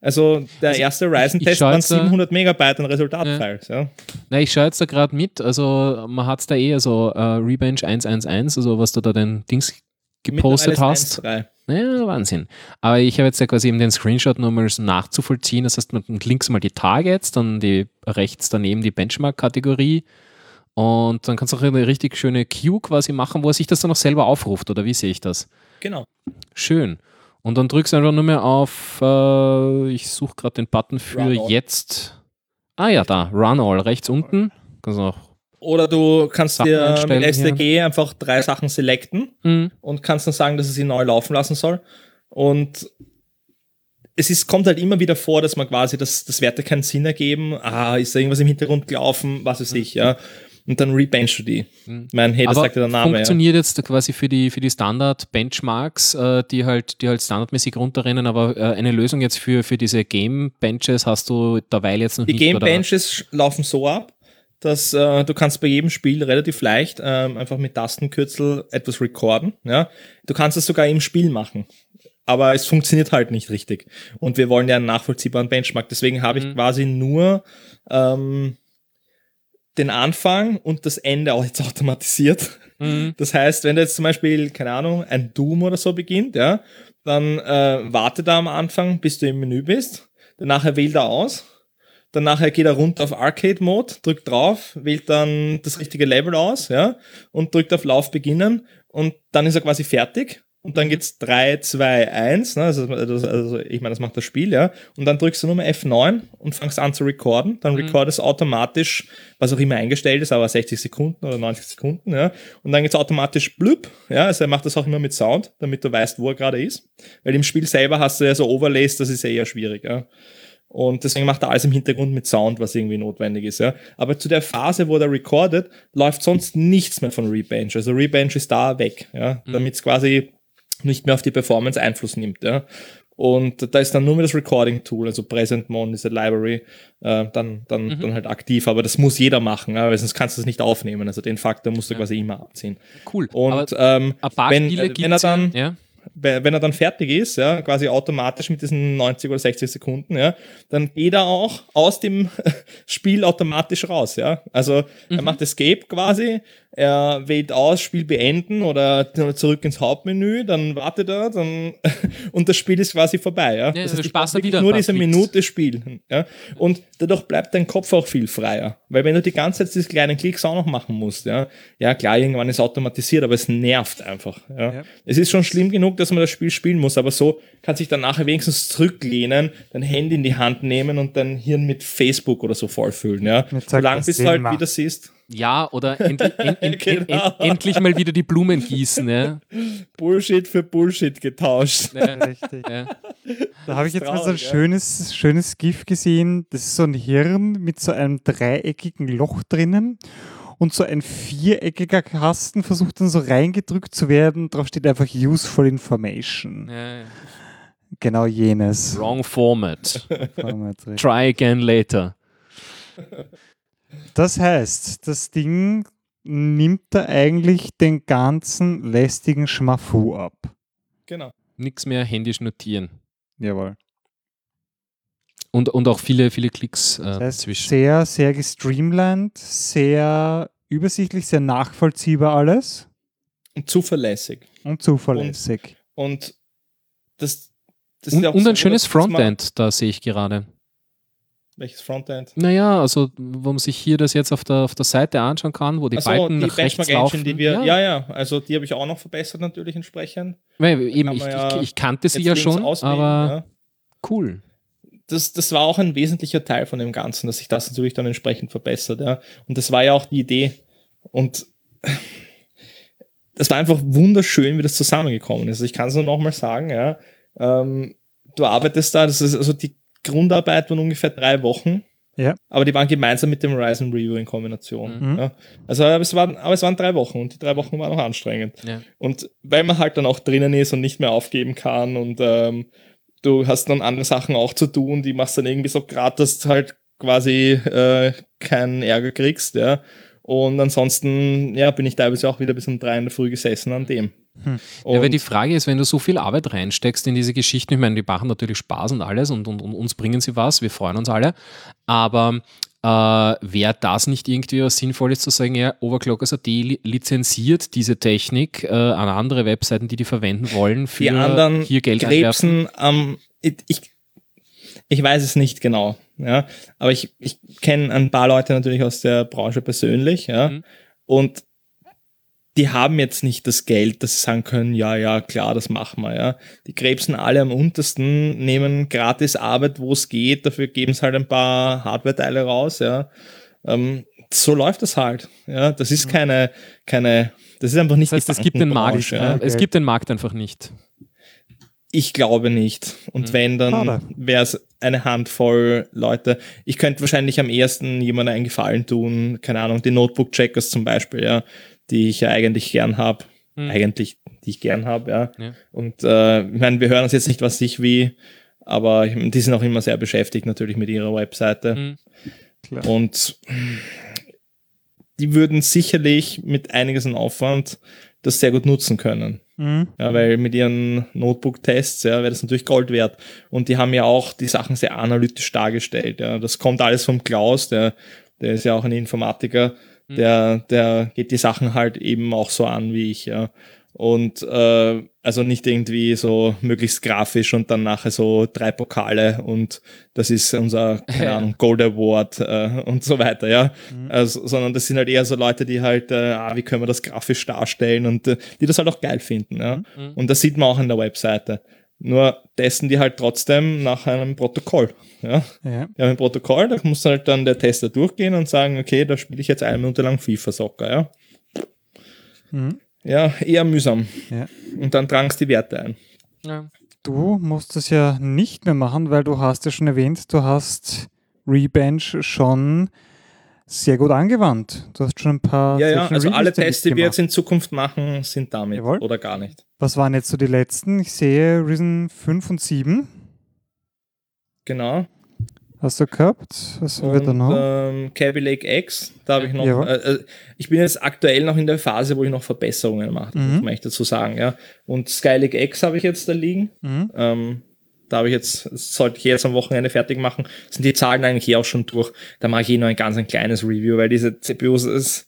also der also erste Ryzen-Test waren 700 Megabyte an Resultatfiles. Ja. Ja. Na, ich schaue jetzt da gerade mit, also man hat es da eh so uh, Rebench 111, also was du da den Dings gepostet hast. 1, ja, Wahnsinn. Aber ich habe jetzt ja quasi eben den Screenshot nochmal so nachzuvollziehen. Das heißt, man links mal die Targets, dann die rechts daneben die Benchmark-Kategorie Und dann kannst du auch eine richtig schöne Queue quasi machen, wo er sich das dann auch selber aufruft, oder wie sehe ich das? Genau. Schön. Und dann drückst du einfach nur mehr auf, äh, ich suche gerade den Button für jetzt. Ah ja, da, Run All, rechts unten. Kannst du noch. Oder du kannst Sachen dir mit einstellen STG einfach drei Sachen selecten Mhm. und kannst dann sagen, dass es ihn neu laufen lassen soll. Und es ist, kommt halt immer wieder vor, dass man quasi, dass das Werte keinen Sinn ergeben. Ah, ist da irgendwas im Hintergrund gelaufen, was weiß ich, ja. Und dann rebenchst du die. Mhm. Ich meine, hey, das Aber sagt ja der Name, ja. funktioniert jetzt quasi für die, für die Standard-Benchmarks, äh, die, halt, die halt standardmäßig runterrennen, aber äh, eine Lösung jetzt für, für diese Game-Benches hast du derweil jetzt noch Die nicht? Game oder? Benches laufen so ab, dass äh, du kannst bei jedem Spiel relativ leicht ähm, einfach mit Tastenkürzel etwas recorden. Ja? Du kannst es sogar im Spiel machen. Aber es funktioniert halt nicht richtig. Und wir wollen ja einen nachvollziehbaren Benchmark. Deswegen habe ich Mhm. quasi nur ähm, den Anfang und das Ende auch jetzt automatisiert. Mhm. Das heißt, wenn du jetzt zum Beispiel, keine Ahnung, ein Doom oder so beginnt, ja, dann äh, warte da am Anfang, bis du im Menü bist. Dann nachher wählt er aus. Dann nachher geht er runter auf Arcade Mode, drückt drauf, wählt dann das richtige Level aus, ja, und drückt auf Lauf beginnen und dann ist er quasi fertig. Und dann geht's 3, 2, 1, ne? also, also, ich meine, das macht das Spiel, ja. Und dann drückst du nur mal F9 und fängst an zu recorden. Dann Mhm. recordest automatisch, was auch immer eingestellt ist, aber 60 Sekunden oder 90 Sekunden, ja. Und dann geht's automatisch blüpp, ja. Also er macht das auch immer mit Sound, damit du weißt, wo er gerade ist. Weil im Spiel selber hast du ja so Overlays, das ist ja eher schwierig, ja. Und deswegen macht er alles im Hintergrund mit Sound, was irgendwie notwendig ist, ja. Aber zu der Phase, wo der recordet, läuft sonst nichts mehr von Rebench. Also Rebench ist da weg, ja. Damit es quasi nicht mehr auf die Performance Einfluss nimmt, ja. Und da ist dann nur mehr das Recording-Tool, also Present-Mon, diese Library, äh, dann, dann, Mhm. dann halt aktiv. Aber das muss jeder machen, ja, weil sonst kannst du es nicht aufnehmen. Also den Faktor musst du Ja. quasi immer abziehen. Cool. Und aber ähm, wenn, äh, wenn er dann, ja. Wenn er dann fertig ist, ja, quasi automatisch mit diesen 90 oder 60 Sekunden, ja, dann geht er auch aus dem Spiel automatisch raus, ja. Also er macht Escape quasi, er wählt aus, Spiel beenden oder zurück ins Hauptmenü, dann wartet er, dann und das Spiel ist quasi vorbei, ja. Ja, das du heißt, da wieder nur diese Klicks. Minute spielen, ja. Und dadurch bleibt dein Kopf auch viel freier, weil wenn du die ganze Zeit diese kleinen Klicks auch noch machen musst, ja, ja klar, irgendwann ist automatisiert, aber es nervt einfach, ja. Ja. Es ist schon schlimm genug, dass man das Spiel spielen muss, aber so kann sich dann nachher wenigstens zurücklehnen, dein Handy in die Hand nehmen und dein Hirn mit Facebook oder so vollfüllen, ja. Solange bis du halt Thema. wieder siehst, ja, oder endlich, en, en, en, Genau. en, endlich mal wieder die Blumen gießen. Ja. Bullshit für Bullshit getauscht. Ja, Richtig. ja. Da habe ich jetzt mal so ein schönes, schönes GIF gesehen. Das ist so ein Hirn mit so einem dreieckigen Loch drinnen. Und so ein viereckiger Kasten versucht dann so reingedrückt zu werden. Drauf steht einfach Useful Information. Ja, ja. Genau jenes. Wrong format. Format. Try again later. Das heißt, das Ding nimmt da eigentlich den ganzen lästigen Schmafu ab. Genau. Nichts mehr händisch notieren. Jawohl. Und, und auch viele, viele Klicks äh, Das heißt, zwischen. sehr, sehr gestreamlined, sehr übersichtlich, sehr nachvollziehbar alles Und zuverlässig. und zuverlässig. Und das, das Und, ja auch und so, ein schönes Frontend, da sehe ich gerade. Welches Frontend? Naja, also wo man sich hier das jetzt auf der, auf der Seite anschauen kann, wo die Also Balken die nach rechts laufen. Die wir, ja, ja, also die habe ich auch noch verbessert natürlich entsprechend. Weil eben, ich, ja ich, ich kannte sie ja schon, auswählen, aber ja. cool. Das, das war auch ein wesentlicher Teil von dem Ganzen, dass sich das natürlich dann entsprechend verbessert, ja. Und das war ja auch die Idee. Und das war einfach wunderschön, wie das zusammengekommen ist. Also ich kann es nur nochmal sagen, ja. Ähm, du arbeitest da, das ist also die Grundarbeit waren ungefähr drei Wochen. Ja. Aber die waren gemeinsam mit dem Horizon Review in Kombination. Mhm. Ja. Also aber es, waren, aber es waren drei Wochen und die drei Wochen waren auch anstrengend. Ja. Und weil man halt dann auch drinnen ist und nicht mehr aufgeben kann und ähm, du hast dann andere Sachen auch zu tun, die machst dann irgendwie so gerade, dass du halt quasi äh, keinen Ärger kriegst, ja. Und ansonsten, ja, bin ich teilweise auch wieder bis um drei in der Früh gesessen an dem. Hm. Ja, weil die Frage ist, wenn du so viel Arbeit reinsteckst in diese Geschichten, ich meine, die machen natürlich Spaß und alles und, und, und uns bringen sie was, wir freuen uns alle, aber äh, wäre das nicht irgendwie was Sinnvolles zu sagen, ja, Overclockers.at li lizenziert diese Technik äh, an andere Webseiten, die die verwenden wollen, für die anderen hier Geld? Krebsen am, ich, ich, ich weiß es nicht genau. Ja, aber ich, ich kenne ein paar Leute natürlich aus der Branche persönlich, ja, Mhm. und die haben jetzt nicht das Geld, dass sie sagen können, ja, ja, klar, das machen wir, ja. Die krebsen alle am untersten, nehmen gratis Arbeit, wo es geht, dafür geben es halt ein paar Hardware-Teile raus, ja. Ähm, so läuft das halt, ja. Das ist keine, keine, das ist einfach nicht Das heißt, die es gibt den Markt. Ja. ja. Es gibt den Markt einfach nicht. Ich glaube nicht. Und Mhm. wenn, dann wäre es eine Handvoll Leute. Ich könnte wahrscheinlich am ersten jemandem einen Gefallen tun, keine Ahnung, die Notebook-Checkers zum Beispiel, ja, die ich ja eigentlich gern habe. Mhm. Eigentlich, die ich gern habe, ja. Ja. Und äh, ich meine, wir hören uns jetzt nicht, was ich wie, aber die sind auch immer sehr beschäftigt natürlich mit ihrer Webseite. Klar. Und die würden sicherlich mit einiges an Aufwand das sehr gut nutzen können. Mhm. Ja, weil mit ihren Notebook-Tests ja, wäre das natürlich Gold wert. Und die haben ja auch die Sachen sehr analytisch dargestellt. Ja. Das kommt alles vom Klaus, der, der ist ja auch ein Informatiker, der, der geht die Sachen halt eben auch so an wie ich. Ja. Und äh, also nicht irgendwie so möglichst grafisch und dann nachher so drei Pokale und das ist unser, keine. Ahnung, Gold Award äh, und so weiter, ja. Mhm. Also, sondern das sind halt eher so Leute, die halt, äh, ah, wie können wir das grafisch darstellen und äh, die das halt auch geil finden, ja. Mhm. Und das sieht man auch in der Webseite. Nur testen die halt trotzdem nach einem Protokoll. Ja, Ja. die haben ein Protokoll, da muss halt dann der Tester durchgehen und sagen, okay, da spiele ich jetzt eine Minute lang FIFA-Soccer, ja. Mhm. Ja, eher mühsam. Ja. Und dann tragst die Werte ein. Ja. Du musst es ja nicht mehr machen, weil du hast ja schon erwähnt, du hast Rebench schon sehr gut angewandt. Du hast schon ein paar. Ja, ja, also alle Reviews damit Tests, die wir jetzt in Zukunft machen, sind damit Jawohl. oder gar nicht. Was waren jetzt so die letzten? Ich sehe Risen 5 und 7. Genau. Hast du gehabt? Was haben wir da noch? ähm, Cabby Lake X, da habe ich noch, äh, äh, ich bin jetzt aktuell noch in der Phase, wo ich noch Verbesserungen mache, Mhm. muss man echt dazu sagen, ja. Und Sky Lake X habe ich jetzt da liegen. Mhm. Ähm, da habe ich jetzt, sollte ich jetzt am Wochenende fertig machen. Sind die Zahlen eigentlich eh auch schon durch. Da mache ich eh nur ein ganz ein kleines Review, weil diese CPUs ist,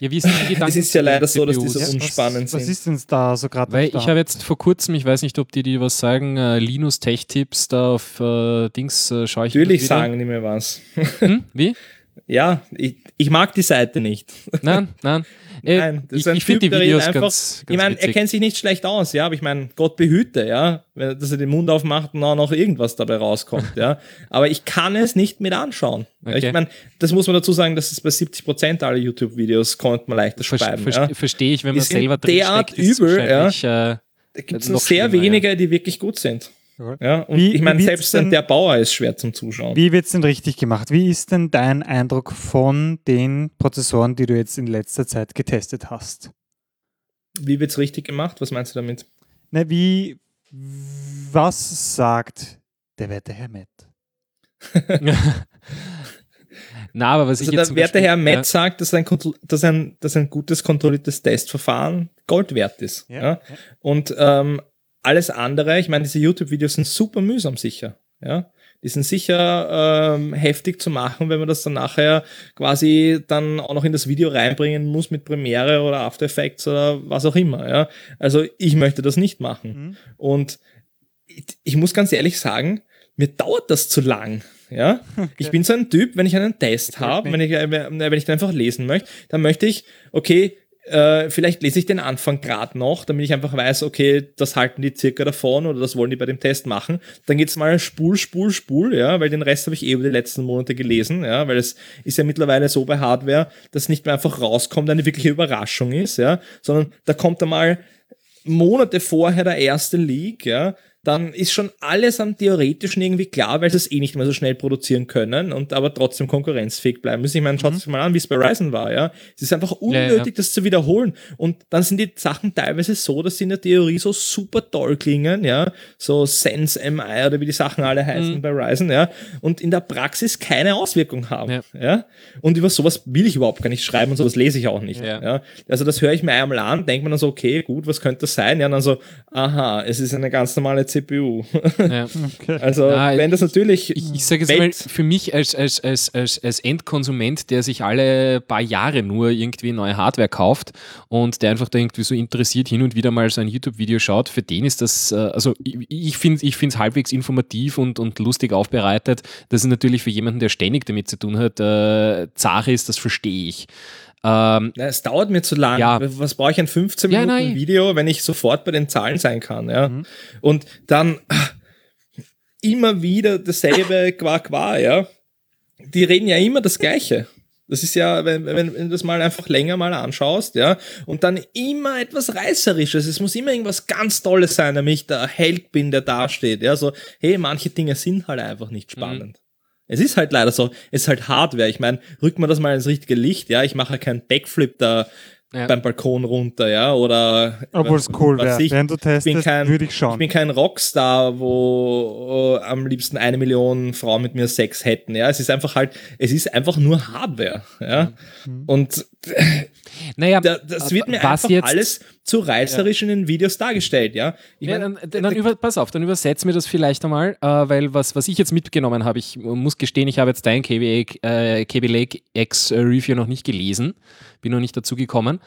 Ja, wie sind die Gedanken es ist ja leider so, dass CPUs? diese Ja, unspannend was, was sind. ist denn da so gerade? Weil ich habe jetzt vor kurzem, ich weiß nicht, ob die dir was sagen, äh, Linus Tech Tips da auf äh, Dings äh, schaue ich Natürlich sagen die mir was. Hm? Wie? Ja, ich, ich mag die Seite nicht. Nein, nein. Äh, Nein, das ich ist ein ich finde die Videos einfach- ganz, ganz ich meine, er kennt sich nicht schlecht aus, ja, aber ich meine, Gott behüte, ja, dass er den Mund aufmacht und auch noch irgendwas dabei rauskommt, ja. Aber ich kann es nicht mit anschauen. Ja, Okay. Ich meine, das muss man dazu sagen, dass es bei 70 Prozent aller YouTube-Videos kommt man leichter Ver schreiben. ver ja. Verstehe ich, wenn man selber derart drinsteckt, ist übel, wahrscheinlich, äh, Da gibt es noch noch sehr wenige, die wirklich gut sind. Ja, und Wie- ich meine, selbst denn- der Bauer ist schwer zum Zuschauen. Wie wird es denn richtig gemacht? Wie ist denn dein Eindruck von den Prozessoren, die du jetzt in letzter Zeit getestet hast? Wie wird's richtig gemacht? Was meinst du damit? Na, wie, was sagt der werte Herr Matt? Na, aber was Also ich jetzt der werte Beispiel- Herr Metz Ja, sagt, dass ein, dass, ein, dass ein gutes kontrolliertes Testverfahren Gold wert ist. Ja, ja. Und ähm, alles andere, ich meine, diese YouTube-Videos sind super mühsam sicher. Ja? Die sind sicher ähm, heftig zu machen, wenn man das dann nachher quasi dann auch noch in das Video reinbringen muss mit Premiere oder After Effects oder was auch immer. Ja? Also ich möchte das nicht machen. Mhm. Und ich, ich muss ganz ehrlich sagen, mir dauert das zu lang. Ja, ich bin so ein Typ, wenn ich einen Test habe, wenn ich, äh, wenn ich den einfach lesen möchte, dann möchte ich, okay, äh, vielleicht lese ich den Anfang gerade noch, damit ich einfach weiß, okay, das halten die circa davon oder das wollen die bei dem Test machen. Dann geht's mal Spul, Spul, Spul, ja, weil den Rest habe ich eh über die letzten Monate gelesen, ja, weil es ist ja mittlerweile so bei Hardware, dass nicht mehr einfach rauskommt, eine wirkliche Überraschung ist, ja, sondern da kommt einmal Monate vorher der erste Leak, ja, dann ist schon alles am Theoretischen irgendwie klar, weil sie es eh nicht mehr so schnell produzieren können und aber trotzdem konkurrenzfähig bleiben müssen. Ich meine, schaut euch mal an, wie es bei Ryzen war, ja. Es ist einfach unnötig, ja. das zu wiederholen. Und dann sind die Sachen teilweise so, dass sie in der Theorie so super toll klingen, ja. So Sense MI oder wie die Sachen alle heißen Mhm. bei Ryzen, ja. Und in der Praxis keine Auswirkung haben, Ja. ja. Und über sowas will ich überhaupt gar nicht schreiben und sowas lese ich auch nicht, Ja. ja. Also das höre ich mir einmal an, denkt man dann so, okay, gut, was könnte das sein? Ja, und dann so, aha, es ist eine ganz normale CPU. Ja. Okay. Also Na, wenn das natürlich Ich, ich sage jetzt mal, für mich als, als, als, als, als Endkonsument, der sich alle paar Jahre nur irgendwie neue Hardware kauft und der einfach da irgendwie so interessiert hin und wieder mal so ein YouTube-Video schaut, für den ist das, äh, also ich, ich finde es halbwegs informativ und, und lustig aufbereitet. Das ist natürlich für jemanden, der ständig damit zu tun hat, äh, Sache ist, das verstehe ich. Ähm, Na, es dauert mir zu lang. Ja. Was brauche ich ein 15 Ja, Minuten nein. Video, wenn ich sofort bei den Zahlen sein kann? Ja? Und dann ah, immer wieder dasselbe qua qua, ja. Die reden ja immer das Gleiche. Das ist ja, wenn, wenn, wenn du das mal einfach länger mal anschaust, ja, und dann immer etwas Reißerisches. Es muss immer irgendwas ganz Tolles sein, damit ich der Held bin, der da steht. Ja, so, hey, manche Dinge sind halt einfach nicht spannend. Es ist halt leider so, es ist halt Hardware. Ich meine, rückt man das mal ins richtige Licht, ja, ich mache keinen Backflip da Ja. beim Balkon runter, ja, oder Obwohl es cool was wäre. ich- Wenn du ich bin testest, kein, würde ich ich schauen. bin kein Rockstar, wo äh, am liebsten eine Million Frauen mit mir Sex hätten. Ja, es ist einfach halt, es ist einfach nur Hardware. Ja, Mhm. und naja, da, das wird mir einfach jetzt, alles zu reißerisch in den Videos dargestellt. Ja, ich Ja, mein, dann, dann über, pass auf, dann übersetz mir das vielleicht einmal, äh, weil was, was ich jetzt mitgenommen habe, ich muss gestehen, ich habe jetzt dein KB, äh, KB Lake X äh, Review noch nicht gelesen, bin noch nicht dazu gekommen.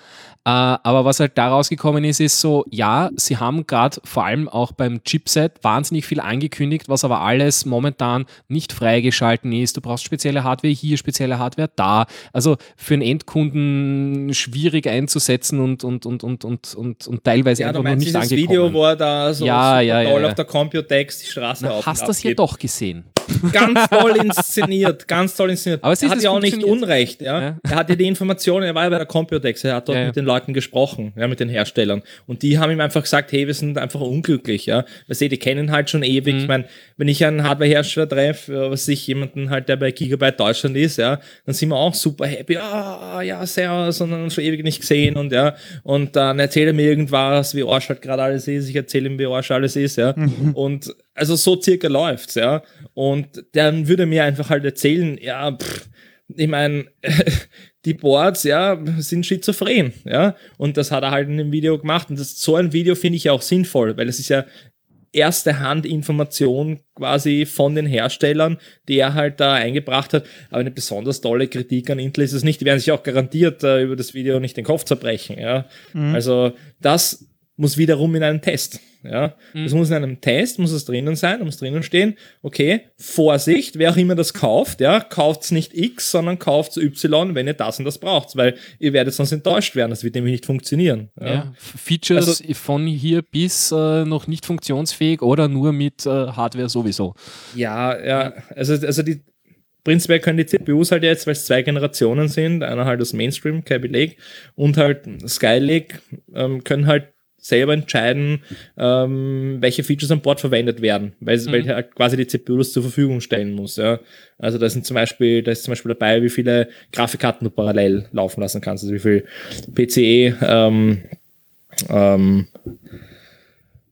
Äh, aber was halt da rausgekommen ist, ist so, ja, sie haben gerade vor allem auch beim Chipset wahnsinnig viel angekündigt, was aber alles momentan nicht freigeschalten ist. Du brauchst spezielle Hardware hier, spezielle Hardware da. Also für einen Endkunden schwierig einzusetzen und, und, und, und, und, und, und teilweise ja, einfach meinst nicht angekommen. Video, wo er da so Ja, ja, ja, toll ja. auf der Computex die Straße Na, auf hast das ja abgeht. doch gesehen. ganz toll inszeniert, ganz toll inszeniert. Aber es er hat ja auch nicht. Unrecht, ja? Ja. Er hatte die Informationen, er war ja bei der Computex, er hat dort Ja, ja. mit den Leuten gesprochen, ja, mit den Herstellern. Und die haben ihm einfach gesagt, hey, wir sind einfach unglücklich, ja. Weil sie, die kennen halt schon ewig. Mhm. Ich meine, wenn ich einen Hardwarehersteller treffe, äh, was ich jemanden halt, der bei Gigabyte Deutschland ist, ja, dann sind wir auch super happy, ah, ja, und dann schon ewig nicht gesehen und ja. Und dann erzählt er mir irgendwas, wie Arsch halt gerade alles ist, ich erzähle ihm, wie Arsch alles ist, ja. Und also so circa läuft's, ja. Und dann würde mir einfach halt erzählen, ja, pff, ich meine, die Boards, ja, sind schizophren, ja. Und das hat er halt in dem Video gemacht. Und das, so ein Video finde ich ja auch sinnvoll, weil es ist ja erste Hand Information quasi von den Herstellern, die er halt da eingebracht hat. Aber eine besonders tolle Kritik an Intel ist es nicht. Die werden sich auch garantiert äh, über das Video nicht den Kopf zerbrechen, ja. Also das muss wiederum in einem Test. Ja, das muss in einem Test, muss es drinnen sein, muss drinnen stehen, okay, Vorsicht, wer auch immer das kauft, ja, kauft's nicht X, sondern kauft's Y, wenn ihr das und das braucht, weil ihr werdet sonst enttäuscht werden, das wird nämlich nicht funktionieren. Ja. Ja. Features Also- von hier bis äh, noch nicht funktionsfähig oder nur mit äh, Hardware sowieso. Ja, ja, also, also die prinzipiell können die CPUs halt jetzt, weil es zwei Generationen sind, einer halt das Mainstream, Kaby Lake und halt Skylake, ähm, können halt selber entscheiden, ähm, welche Features an Bord verwendet werden, weil, Mhm. weil halt quasi die CPU das zur Verfügung stellen muss. Ja. Also da sind zum Beispiel, da ist zum Beispiel dabei, wie viele Grafikkarten du parallel laufen lassen kannst, also wie viel PCE ähm, ähm,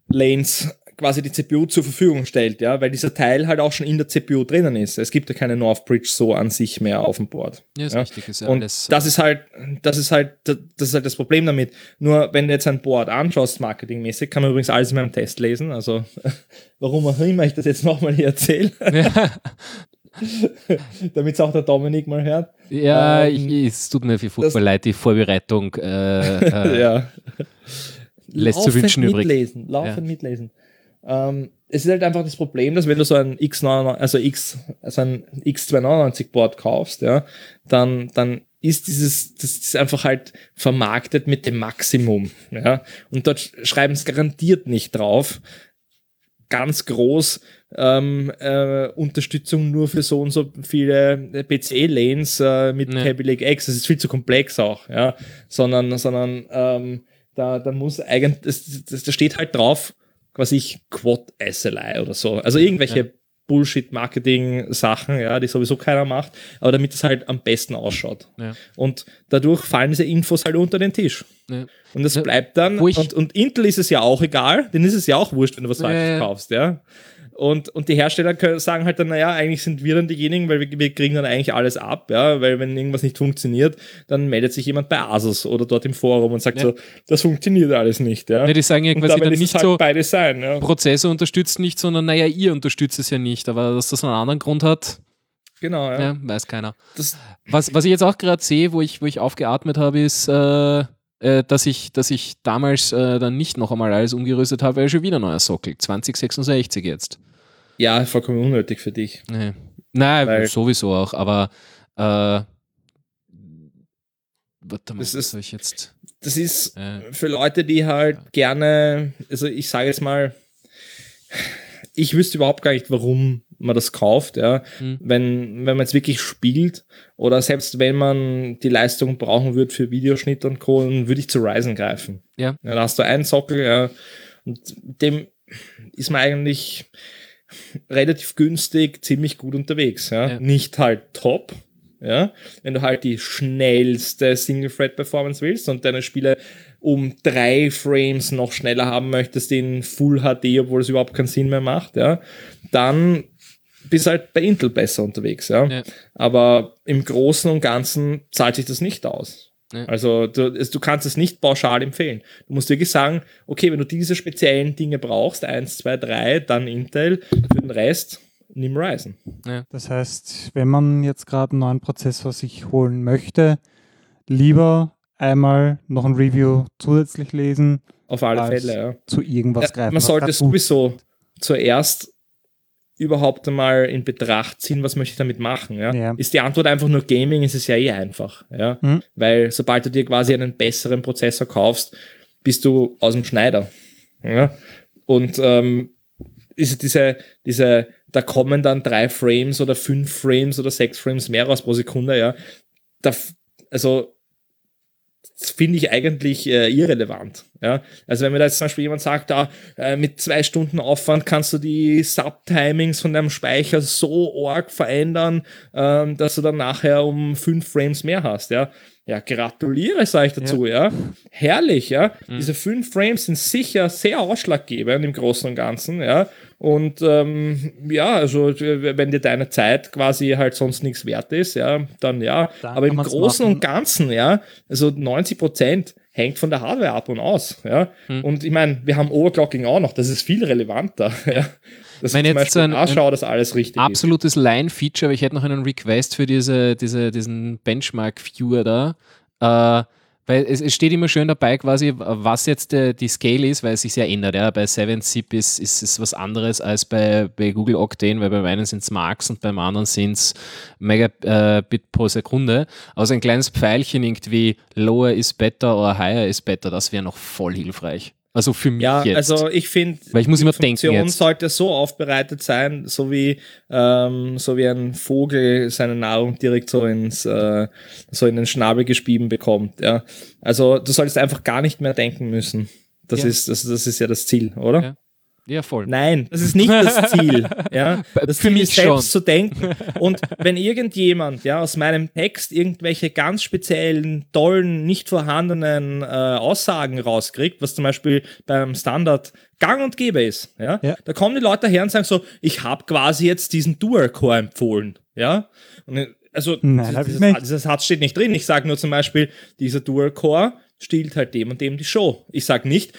Lanes quasi die CPU zur Verfügung stellt, ja, weil dieser Teil halt auch schon in der CPU drinnen ist. Es gibt ja keine North Bridge so an sich mehr auf dem Board. Ja, ist Ja. richtig. Ist ja Und alles, das ist halt, das ist halt, das ist halt das Problem damit. Nur wenn du jetzt ein Board anschaust, marketingmäßig, kann man übrigens alles in meinem Test lesen. Also warum auch immer ich das jetzt nochmal hier erzähle, ja, damit es auch der Dominik mal hört. ja Ähm, ich, es tut mir furchtbar das- leid, die Vorbereitung äh, äh, ja. lässt zu wünschen übrig. mitlesen, laufend mitlesen. Ähm, es ist halt einfach das Problem, dass wenn du so ein X99, also X, also ein X299 Board kaufst, ja, dann, dann ist dieses, das ist einfach halt vermarktet mit dem Maximum, ja. Und dort schreiben es garantiert nicht drauf, ganz groß ähm, äh, Unterstützung nur für so und so viele PCE-Lanes äh, mit Ja. Kaby Lake X. Das ist viel zu komplex auch, ja. Sondern, sondern ähm, da, da muss eigentlich, das, das, da steht halt drauf, quasi ich Quad SLI oder so. Also irgendwelche Ja. Bullshit-Marketing-Sachen, ja, die sowieso keiner macht, aber damit es halt am besten ausschaut. Ja. Und dadurch fallen diese Infos halt unter den Tisch. Ja. Und das bleibt dann. Und, und Intel ist es ja auch egal, denen ist es ja auch wurscht, wenn du was falsch kaufst, ja. Und, und die Hersteller können, sagen halt dann, naja, eigentlich sind wir dann diejenigen, weil wir, wir kriegen dann eigentlich alles ab, ja, weil wenn irgendwas nicht funktioniert, dann meldet sich jemand bei Asus oder dort im Forum und sagt Ja. so, das funktioniert alles nicht, ja. Ne, die sagen ja quasi dann nicht halt so, beide sein, ja. Prozessor unterstützt nicht, sondern naja, ihr unterstützt es ja nicht. Aber dass das einen anderen Grund hat, Genau, ja. ja, weiß keiner. Das, Was, was ich jetzt auch gerade sehe, wo ich, wo ich aufgeatmet habe, ist, äh, äh, dass, ich, dass ich damals äh, dann nicht noch einmal alles umgerüstet habe, weil schon wieder ein neuer Sockel. 2066 jetzt. Ja, vollkommen unnötig für dich. Nee. Nein, Weil- sowieso auch, aber äh, warte mal, Das was ist- soll ich jetzt? Das ist Äh, für Leute, die halt gerne, also ich sage jetzt mal, ich wüsste überhaupt gar nicht, warum man das kauft, ja. Hm. Wenn, wenn man jetzt wirklich spielt oder selbst wenn man die Leistung brauchen würde für Videoschnitt und Co., dann würde ich zu Ryzen greifen. Ja. Da hast du einen Sockel, ja, und dem ist man eigentlich relativ günstig, ziemlich gut unterwegs, ja. Ja. Nicht halt top, ja. Wenn du halt die schnellste Single-Thread-Performance willst und deine Spiele um drei Frames noch schneller haben möchtest in Full HD, obwohl es überhaupt keinen Sinn mehr macht, ja, dann bist halt bei Intel besser unterwegs, ja. Ja. Aber im Großen und Ganzen zahlt sich das nicht aus. Ja. Also du, du kannst es nicht pauschal empfehlen. Du musst wirklich sagen, okay, wenn du diese speziellen Dinge brauchst, eins, zwei, drei, dann Intel, für den Rest nimm Ryzen. Das heißt, wenn man jetzt gerade einen neuen Prozessor sich holen möchte, lieber einmal noch ein Review zusätzlich lesen, Auf alle Fälle, ja. zu irgendwas Ja, greifen. man sollte sowieso zuerst überhaupt einmal in Betracht ziehen, was möchte ich damit machen. Ja? Ja. Ist die Antwort einfach nur Gaming, ist es ja eh einfach. Ja? Mhm. Weil sobald du dir quasi einen besseren Prozessor kaufst, bist du aus dem Schneider. Ja? Und ähm, ist diese, diese, da kommen dann drei Frames oder fünf Frames oder sechs Frames mehr raus pro Sekunde, ja. Da, also finde ich eigentlich äh, irrelevant. Ja? Also wenn mir da jetzt zum Beispiel jemand sagt, da äh, mit zwei Stunden Aufwand kannst du die Subtimings von deinem Speicher so arg verändern, ähm, dass du dann nachher um fünf Frames mehr hast. Ja, ja gratuliere, sage ich dazu. Ja. Herrlich, ja. Diese fünf Frames sind sicher sehr ausschlaggebend im Großen und Ganzen. Ja. Und ähm, ja, also wenn dir deine Zeit quasi halt sonst nichts wert ist, ja, dann ja. Dann Aber im Großen machen. und Ganzen, ja, also 90 Prozent hängt von der Hardware ab und aus. Ja. Hm. Und ich meine, wir haben Overclocking auch noch, das ist viel relevanter. Ja. Dass Wenn ich jetzt ein- nachschaue, dass alles richtig. Absolutes Line-Feature, aber ich hätte noch einen Request für diese, diese, diesen Benchmark-Viewer da. Äh, weil es, es steht immer schön dabei, quasi, was jetzt äh, die Scale ist, weil es sich sehr ändert. Ja. Bei 7-Zip ist, ist es was anderes als bei, bei Google Octane, weil beim einen sind es Marks und beim anderen sind es Megabit äh, pro Sekunde. Also ein kleines Pfeilchen irgendwie lower is better oder higher is better, das wäre noch voll hilfreich. Also für mich Ja, jetzt. also ich finde, Weil ich muss die immer denken Funktion jetzt. sollte so aufbereitet sein, so wie, ähm, so wie ein Vogel seine Nahrung direkt so ins, äh, so in den Schnabel gespieben bekommt. Ja. Also du solltest einfach gar nicht mehr denken müssen. Das, Ja. ist, das, das ist ja das Ziel, oder? Ja. Ja, voll. Nein, das ist nicht das Ziel. Ja? Das Für Ziel mich ist selbst schon. zu denken. Und wenn irgendjemand ja, aus meinem Text irgendwelche ganz speziellen, tollen, nicht vorhandenen äh, Aussagen rauskriegt, was zum Beispiel beim Standard gang und gäbe ist, ja, Ja. da kommen die Leute her und sagen so, ich habe quasi jetzt diesen Dual-Core empfohlen. Ja? Und, also Nein, dieses, dieses Satz steht nicht drin. Ich sage nur zum Beispiel, dieser Dual-Core stiehlt halt dem und dem die Show. Ich sage nicht,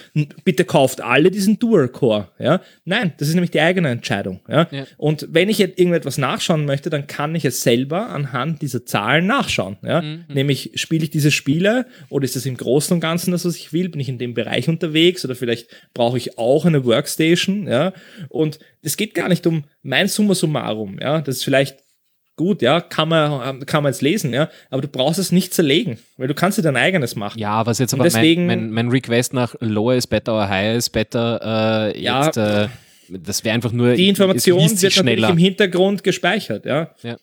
bitte kauft alle diesen Dual-Core. Ja? Nein, das ist nämlich die eigene Entscheidung. Ja? Ja. Und wenn ich jetzt irgendetwas nachschauen möchte, dann kann ich es selber anhand dieser Zahlen nachschauen. Ja? Nämlich, spiele ich diese Spiele oder ist das im Großen und Ganzen das, was ich will? Bin ich in dem Bereich unterwegs oder vielleicht brauche ich auch eine Workstation? Ja? Und es geht gar nicht um mein Summa summarum. Ja? Das ist vielleicht gut, ja, kann man, kann man jetzt lesen, ja, aber du brauchst es nicht zerlegen, weil du kannst dir dein eigenes machen. Ja, was jetzt aber deswegen- mein, mein, mein Request nach Lower is better oder Higher is better, äh, Ja. jetzt, äh, das wäre einfach nur. Die Information es wird natürlich schneller. im Hintergrund gespeichert, ja. Ja.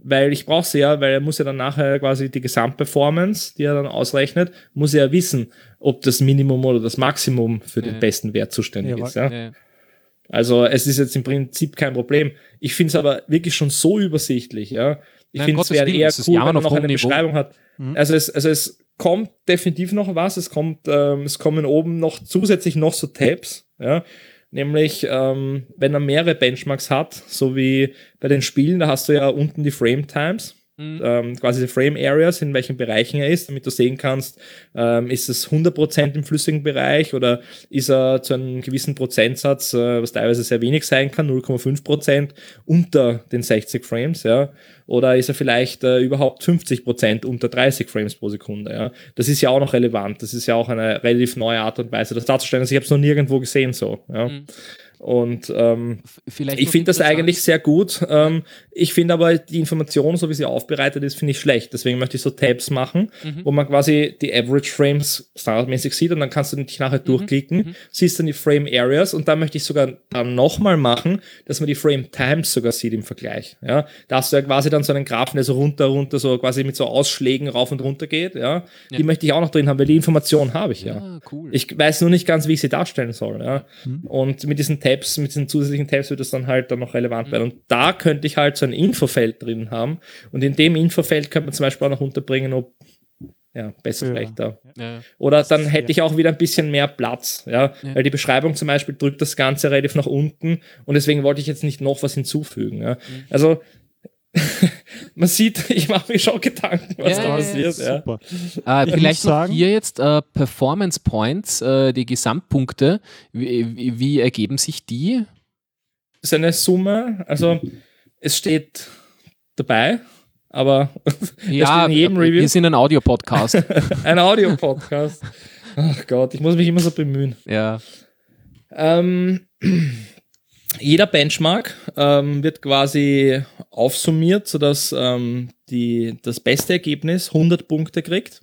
Weil ich brauche sie ja, weil er muss ja dann nachher quasi die Gesamtperformance, die er dann ausrechnet, muss er ja wissen, ob das Minimum oder das Maximum für den Ja. besten Wert zuständig Jawohl. ist. Ja. Also es ist jetzt im Prinzip kein Problem. Ich finde es aber wirklich schon so übersichtlich, ja. Ich finde es wäre eher cool, wenn man noch eine Niveau. Beschreibung hat. Also es, also es kommt definitiv noch was. Es kommt, ähm, es kommen oben noch zusätzlich noch so Tabs, ja. Nämlich, ähm, wenn er mehrere Benchmarks hat, so wie bei den Spielen, da hast du ja unten die Frame Times Mhm. ähm, quasi die Frame Areas, in welchen Bereichen er ist, damit du sehen kannst, ähm, ist es 100% im flüssigen Bereich oder ist er zu einem gewissen Prozentsatz, äh, was teilweise sehr wenig sein kann, 0,5% unter den 60 Frames, ja, oder ist er vielleicht äh, überhaupt 50% unter 30 Frames pro Sekunde, ja. Das ist ja auch noch relevant, das ist ja auch eine relativ neue Art und Weise, das darzustellen. Also ich habe es noch nirgendwo gesehen so, ja. Mhm. Und ähm, Vielleicht ich finde das eigentlich sehr gut. Ähm, ich finde aber die Information, so wie sie aufbereitet ist, finde ich schlecht. Deswegen möchte ich so Tabs machen, Mhm. wo man quasi die Average Frames standardmäßig sieht und dann kannst du dich nachher durchklicken, siehst dann die Frame Areas und dann möchte ich sogar dann nochmal machen, dass man die Frame Times sogar sieht im Vergleich. Ja, da hast du ja quasi dann so einen Graphen, der so runter, runter, so quasi mit so Ausschlägen rauf und runter geht. Ja, die möchte ich auch noch drin haben, weil die Information habe ich ja. Ah, cool. Ich weiß nur nicht ganz, wie ich sie darstellen soll. Ja? Und mit diesen Tabs, mit diesen zusätzlichen Tabs wird es dann halt dann noch relevant werden. Und da könnte ich halt so ein Infofeld drin haben. Und in dem Infofeld könnte man zum Beispiel auch noch unterbringen, ob ja, besser Ja. schlechter. ja. Oder dann hätte ich auch wieder ein bisschen mehr Platz, ja? Ja. weil die Beschreibung zum Beispiel drückt das Ganze relativ nach unten und deswegen wollte ich jetzt nicht noch was hinzufügen. Ja? Also man sieht, ich mache mir schon Gedanken, was Ja, da ja, passiert. Ja. Super. Äh, Ich vielleicht noch sagen- hier jetzt äh, Performance Points, äh, die Gesamtpunkte. Wie, wie, wie ergeben sich die? ist eine Summe, also es steht dabei, aber Ja, in jedem wir- Review. wir sind ein Audio-Podcast. ein Audio-Podcast. Ach Gott, ich muss mich immer so bemühen. ja. Ähm, jeder Benchmark ähm, wird quasi aufsummiert, sodass ähm, die, das beste Ergebnis 100 Punkte kriegt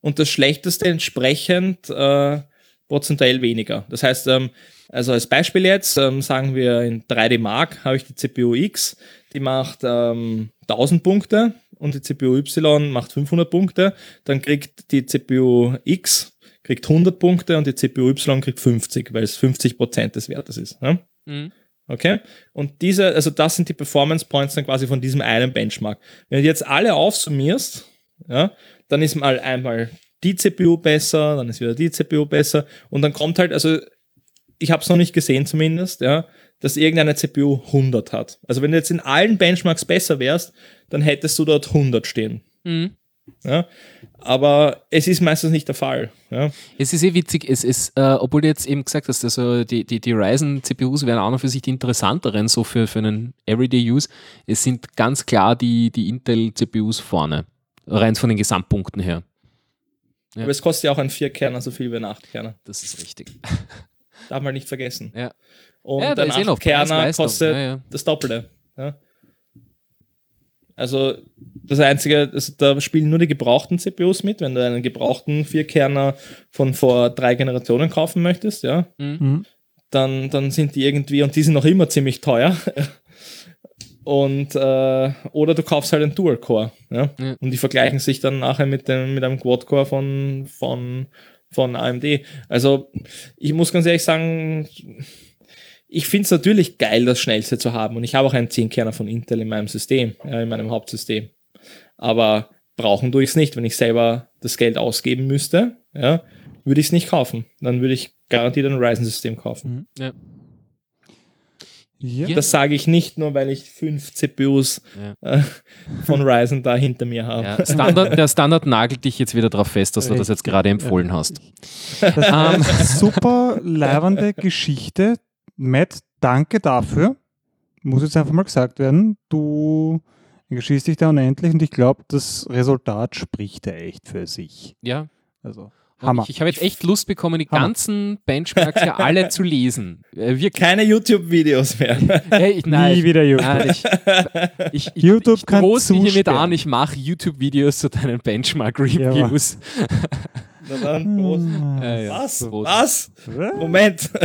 und das schlechteste entsprechend äh, prozentuell weniger. Das heißt, ähm, also als Beispiel jetzt, ähm, sagen wir in 3D Mark habe ich die CPU X, die macht ähm, 1000 Punkte und die CPU Y macht 500 Punkte, dann kriegt die CPU X kriegt 100 Punkte und die CPU Y kriegt 50, weil es 50 Prozent des Wertes ist. Ne? Mhm. Okay? Und diese, also das sind die Performance Points dann quasi von diesem einen Benchmark. Wenn du jetzt alle aufsummierst, ja, dann ist mal einmal die CPU besser, dann ist wieder die CPU besser und dann kommt halt, also ich habe es noch nicht gesehen zumindest, ja, dass irgendeine CPU 100 hat. Also wenn du jetzt in allen Benchmarks besser wärst, dann hättest du dort 100 stehen. Mhm. Ja? Aber es ist meistens nicht der Fall. Ja? Es ist eh witzig, es ist, äh, obwohl du jetzt eben gesagt hast, also die, die, die Ryzen-CPUs wären auch noch für sich die interessanteren, so für, für einen Everyday-Use. Es sind ganz klar die, die Intel-CPUs vorne, rein von den Gesamtpunkten her. Ja. Aber es kostet ja auch ein 4-Kerner so viel wie ein 8-Kerner. Das ist richtig. Darf man nicht vergessen. Ja. Und Ja, ein eh 8-Kerner Preis-Leistung. kostet das Doppelte. Ja? Also das Einzige, also da spielen nur die gebrauchten CPUs mit, wenn du einen gebrauchten Vierkerner von vor drei Generationen kaufen möchtest, ja, Mhm. dann, dann sind die irgendwie, und die sind noch immer ziemlich teuer. Und äh, oder du kaufst halt einen Dual-Core, ja? Ja. Und die vergleichen sich dann nachher mit dem, mit einem Quad-Core von, von, von AMD. Also ich muss ganz ehrlich sagen, ich finde es natürlich geil, das Schnellste zu haben. Und ich habe auch einen 10-Kerner von Intel in meinem System, ja, in meinem Hauptsystem. Aber brauchen tue ich es nicht. Wenn ich selber das Geld ausgeben müsste, ja, würde ich es nicht kaufen. Dann würde ich garantiert ein Ryzen-System kaufen. Ja. Ja. Ja. Das sage ich nicht nur, weil ich fünf CPUs Ja. äh, von Ryzen da hinter mir habe. Ja, Standard, der Standard nagelt dich jetzt wieder darauf fest, dass du das jetzt gerade empfohlen hast. Das ist Ähm. eine super leibende Geschichte. Matt, danke dafür. Muss jetzt einfach mal gesagt werden. Du engagierst dich da unendlich und ich glaube, das Resultat spricht ja echt für sich. Ja. Also, Hammer. Ich, ich habe jetzt echt Lust bekommen, die Hammer. ganzen Benchmarks ja alle zu lesen. Äh, Wir, Keine YouTube-Videos mehr. äh, ich, nein, Nie wieder YouTube. Nein, ich, ich, ich, YouTube ich kann droh's dich hiermit an, ich mache YouTube-Videos zu deinen Benchmark-Reviews. Na dann, Prost. Ja, ja. Was? Prost. Was? Moment.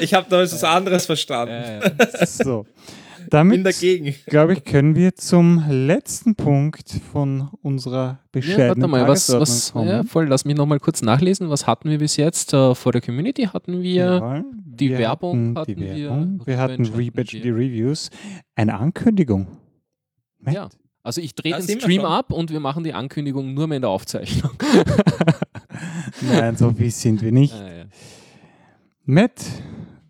ich habe da was anderes verstanden. Ja, ja. So. Bin Damit, dagegen. glaube ich, können wir zum letzten Punkt von unserer Ja, warte bescheidenen mal, was, was kommen. ja, voll, lass mich nochmal kurz nachlesen. Was hatten wir bis jetzt? Äh, vor der Community hatten wir Jawohl. die wir Werbung hatten die hatten wir, Werbung. Wir, hatten Revenge hatten die Reviews. Eine Ankündigung. Matt, Ja. Also ich drehe den Stream ab und wir machen die Ankündigung nur mehr in der Aufzeichnung. Nein, so wie sind wir nicht. Ah, ja. Matt,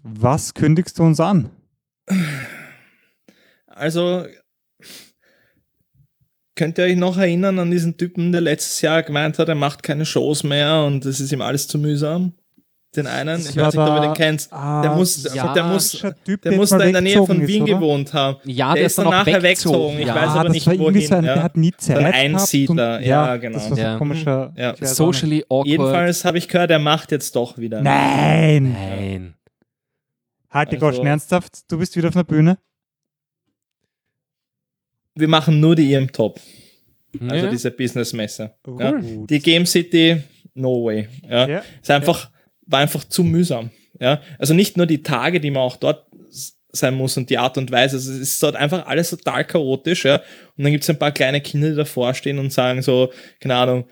was kündigst du uns an? Also, könnt ihr euch noch erinnern an diesen Typen, der letztes Jahr gemeint hat, er macht keine Shows mehr und es ist ihm alles zu mühsam? Den einen, ich weiß nicht, ob da- den kennt. Ah, Der muss, ja, der muss, Typ, der der muss da in der Nähe von Wien ist, gewohnt haben. ja, Der ist dann nachher weggezogen. Ich Ja, weiß aber nicht, wohin, so ein, ja. der hat nie Zeit ein gehabt Einsiedler, und, ja, genau. Das war so Ja. ein komischer. Ja. Socially awkward. Jedenfalls habe ich gehört, er macht jetzt doch wieder. Nein! Nein. Halt die Also- Goschen, ernsthaft? Du bist wieder auf einer Bühne? Wir machen nur die EM Top, also Ja. diese Businessmesse. Ja. Gut. Die Game City, no way. Ja. Ja. Ist einfach, war einfach zu mühsam. Ja. Also nicht nur die Tage, die man auch dort sein muss und die Art und Weise. Also es ist dort einfach alles total chaotisch, ja. Und dann gibt es ein paar kleine Kinder, die davor stehen und sagen so, keine Ahnung,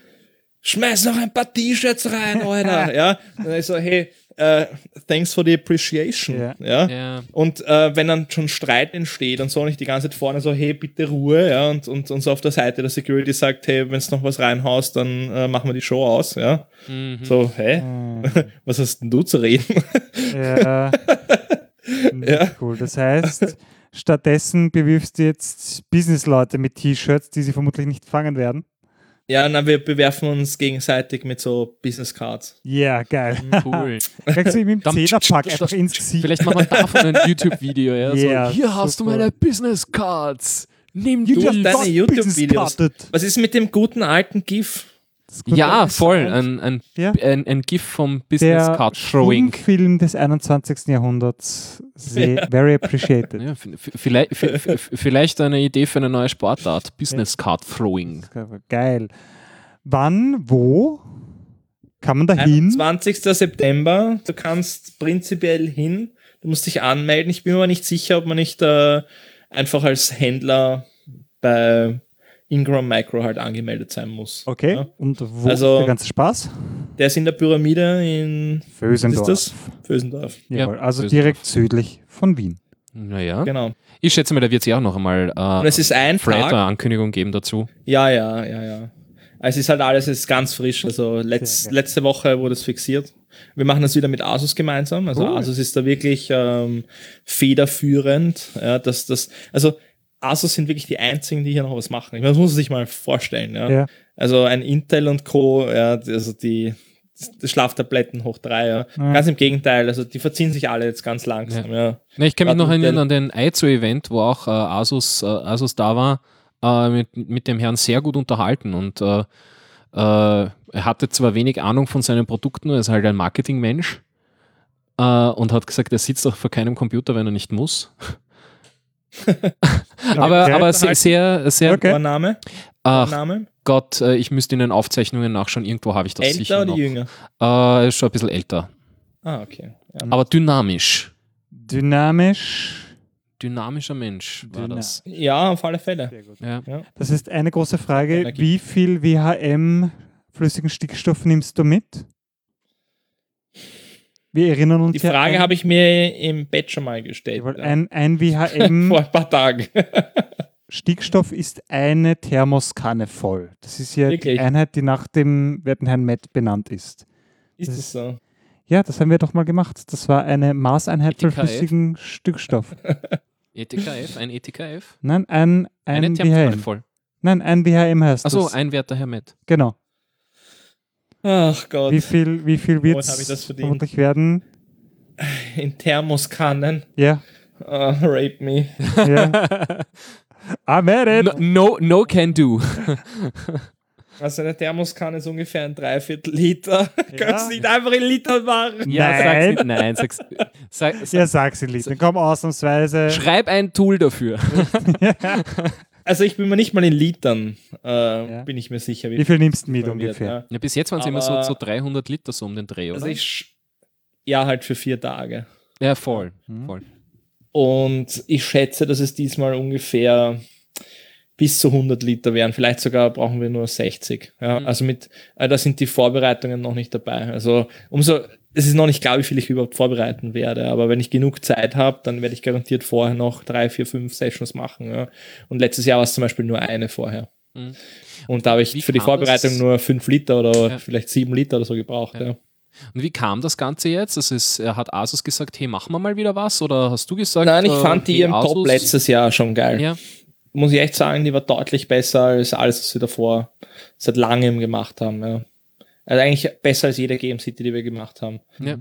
schmeiß noch ein paar T-Shirts rein, Alter. ja. Und dann ist so, hey, äh, thanks for the appreciation. Ja. Ja. Ja. Und äh, wenn dann schon Streit entsteht und so nicht die ganze Zeit vorne so, hey, bitte Ruhe, ja, und, und, und so auf der Seite der Security sagt, hey, wenn es noch was reinhaust, dann äh, machen wir die Show aus, ja. Mhm. So, hä? Hm, Was hast denn du zu reden? ja. Ja. Cool. Das heißt, stattdessen bewirfst du jetzt Businessleute mit T-Shirts, die sie vermutlich nicht fangen werden. Ja, na, wir bewerfen uns gegenseitig mit so Business Cards. Ja, geil. Cool. Kriegst du ihm im Zehnerpack einfach ins Gesicht. Vielleicht machen wir davon ein YouTube-Video. Ja? Ja, so, hier hast du super. meine Business Cards. Nimm die. just deine YouTube-Videos. Was ist mit dem guten alten GIF? Ja, voll. Ein, ein, Ja. ein, ein GIF vom Business der Card Throwing. Film des 21. Jahrhunderts. Sehr, Very appreciated. Ja, vielleicht, vielleicht eine Idee für eine neue Sportart. Business Card Throwing. Geil. Wann, wo kann man da hin? 20. September. Du kannst prinzipiell hin. Du musst dich anmelden. Ich bin mir aber nicht sicher, ob man nicht äh, einfach als Händler bei Ingram Micro halt angemeldet sein muss. Okay. Ja. Und wo Also- ist der ganze Spaß? Der ist in der Pyramide in Fösendorf. ist das? Vösendorf. Jawohl, Ja, also Fösendorf. direkt südlich von Wien. Naja. Genau. Ich schätze mal, da wird es ja auch noch einmal Und äh, es ist ein Fred eine Tag. Ankündigung geben dazu. Ja, ja, ja, ja. Es ist halt alles es ist ganz frisch. Also letz, Sehr geil. letzte Woche wurde es fixiert. Wir machen das wieder mit Asus gemeinsam. Also Cool. Asus ist da wirklich ähm, federführend. Ja, dass das, also Asus sind wirklich die einzigen, die hier noch was machen. Ich meine, Das muss man sich mal vorstellen. Ja. Ja. Also ein Intel und Co., ja, also die, die Schlaftabletten hoch drei. Ja. Ja. Ganz im Gegenteil, also die verziehen sich alle jetzt ganz langsam. Ja. Ne, ich kann mich noch erinnern an den Aizu-Event, wo auch äh, Asus, äh, Asus da war, äh, mit, mit dem Herrn sehr gut unterhalten und äh, äh, er hatte zwar wenig Ahnung von seinen Produkten, er ist halt ein Marketingmensch äh, und hat gesagt, er sitzt auch vor keinem Computer, wenn er nicht muss. aber Okay. aber sehr, sehr, sehr Okay. Vorname? ach Name? Gott, äh, ich müsste in den Aufzeichnungen nachschauen, irgendwo habe ich das Älter sicher oder noch. jünger? Äh, er ist schon ein bisschen älter, Ah, okay. Ja. aber dynamisch. Dynamisch. Dynamischer Mensch war Dyna- das. ja, auf alle Fälle. Ja. Das ist eine große Frage. Energie. Wie viel WHM flüssigen Stickstoff nimmst du mit? Wir erinnern uns Die Frage habe ich mir im Bett schon mal gestellt. Ja. ein, ein WHM Vor ein paar Tagen. Stickstoff ist eine Thermoskanne voll. Das ist ja die Wirklich? Einheit, die nach dem werten Herrn Matt benannt ist. Ist das so? Ja, das haben wir doch mal gemacht. Das war eine Maßeinheit für ETKF? flüssigen Stickstoff. ETKF, ein ETKF? Nein, ein, Eine ein Thermoskanne WHM. voll. Nein, ein WHM heißt Achso, das. ein werter Herr Matt. Genau. Ach Gott. Wie viel, wie viel wird es vermutlich werden? In Thermoskannen. Ja, Ah, rape me. ja. I made it! No, no, no can do. Also eine Thermoskanne ist ungefähr ein Dreiviertel Liter. Ja. Kannst du nicht einfach in Litern machen. Ja, Nein. sag's nicht. Nein, sag's. Sag, sag, Ja, sag's in Litern. Komm, ausnahmsweise. Schreib ein Tool dafür. Also ich bin mir nicht mal in Litern, äh, Ja. bin ich mir sicher. Wie viel nimmst du mit ungefähr? Ja. Ja, bis jetzt waren es immer so, so 300 Liter so um den Dreh, oder? Also ich, ja, halt für vier Tage. ja, voll. Mhm. voll. Und ich schätze, dass es diesmal ungefähr bis zu 100 Liter wären. Vielleicht sogar brauchen wir nur 60. Ja, Mhm. Also mit, äh, da sind die Vorbereitungen noch nicht dabei. Also umso, es ist noch nicht klar, wie viel ich überhaupt vorbereiten werde, aber wenn ich genug Zeit habe, dann werde ich garantiert vorher noch drei, vier, fünf Sessions machen. Ja. Und letztes Jahr war es zum Beispiel nur eine vorher. Mhm. Und da habe ich wie für die Vorbereitung das? nur fünf Liter oder ja. vielleicht sieben Liter oder so gebraucht. Ja. Und wie kam das Ganze jetzt? Also ist, hat Asus gesagt, hey, machen wir mal wieder was? Oder hast du gesagt? Nein, ich fand die hey, im Top letztes Jahr schon geil. Muss ich echt sagen, die war deutlich besser als alles, was wir davor seit langem gemacht haben. Also eigentlich besser als jede Game City, die wir gemacht haben. Ja.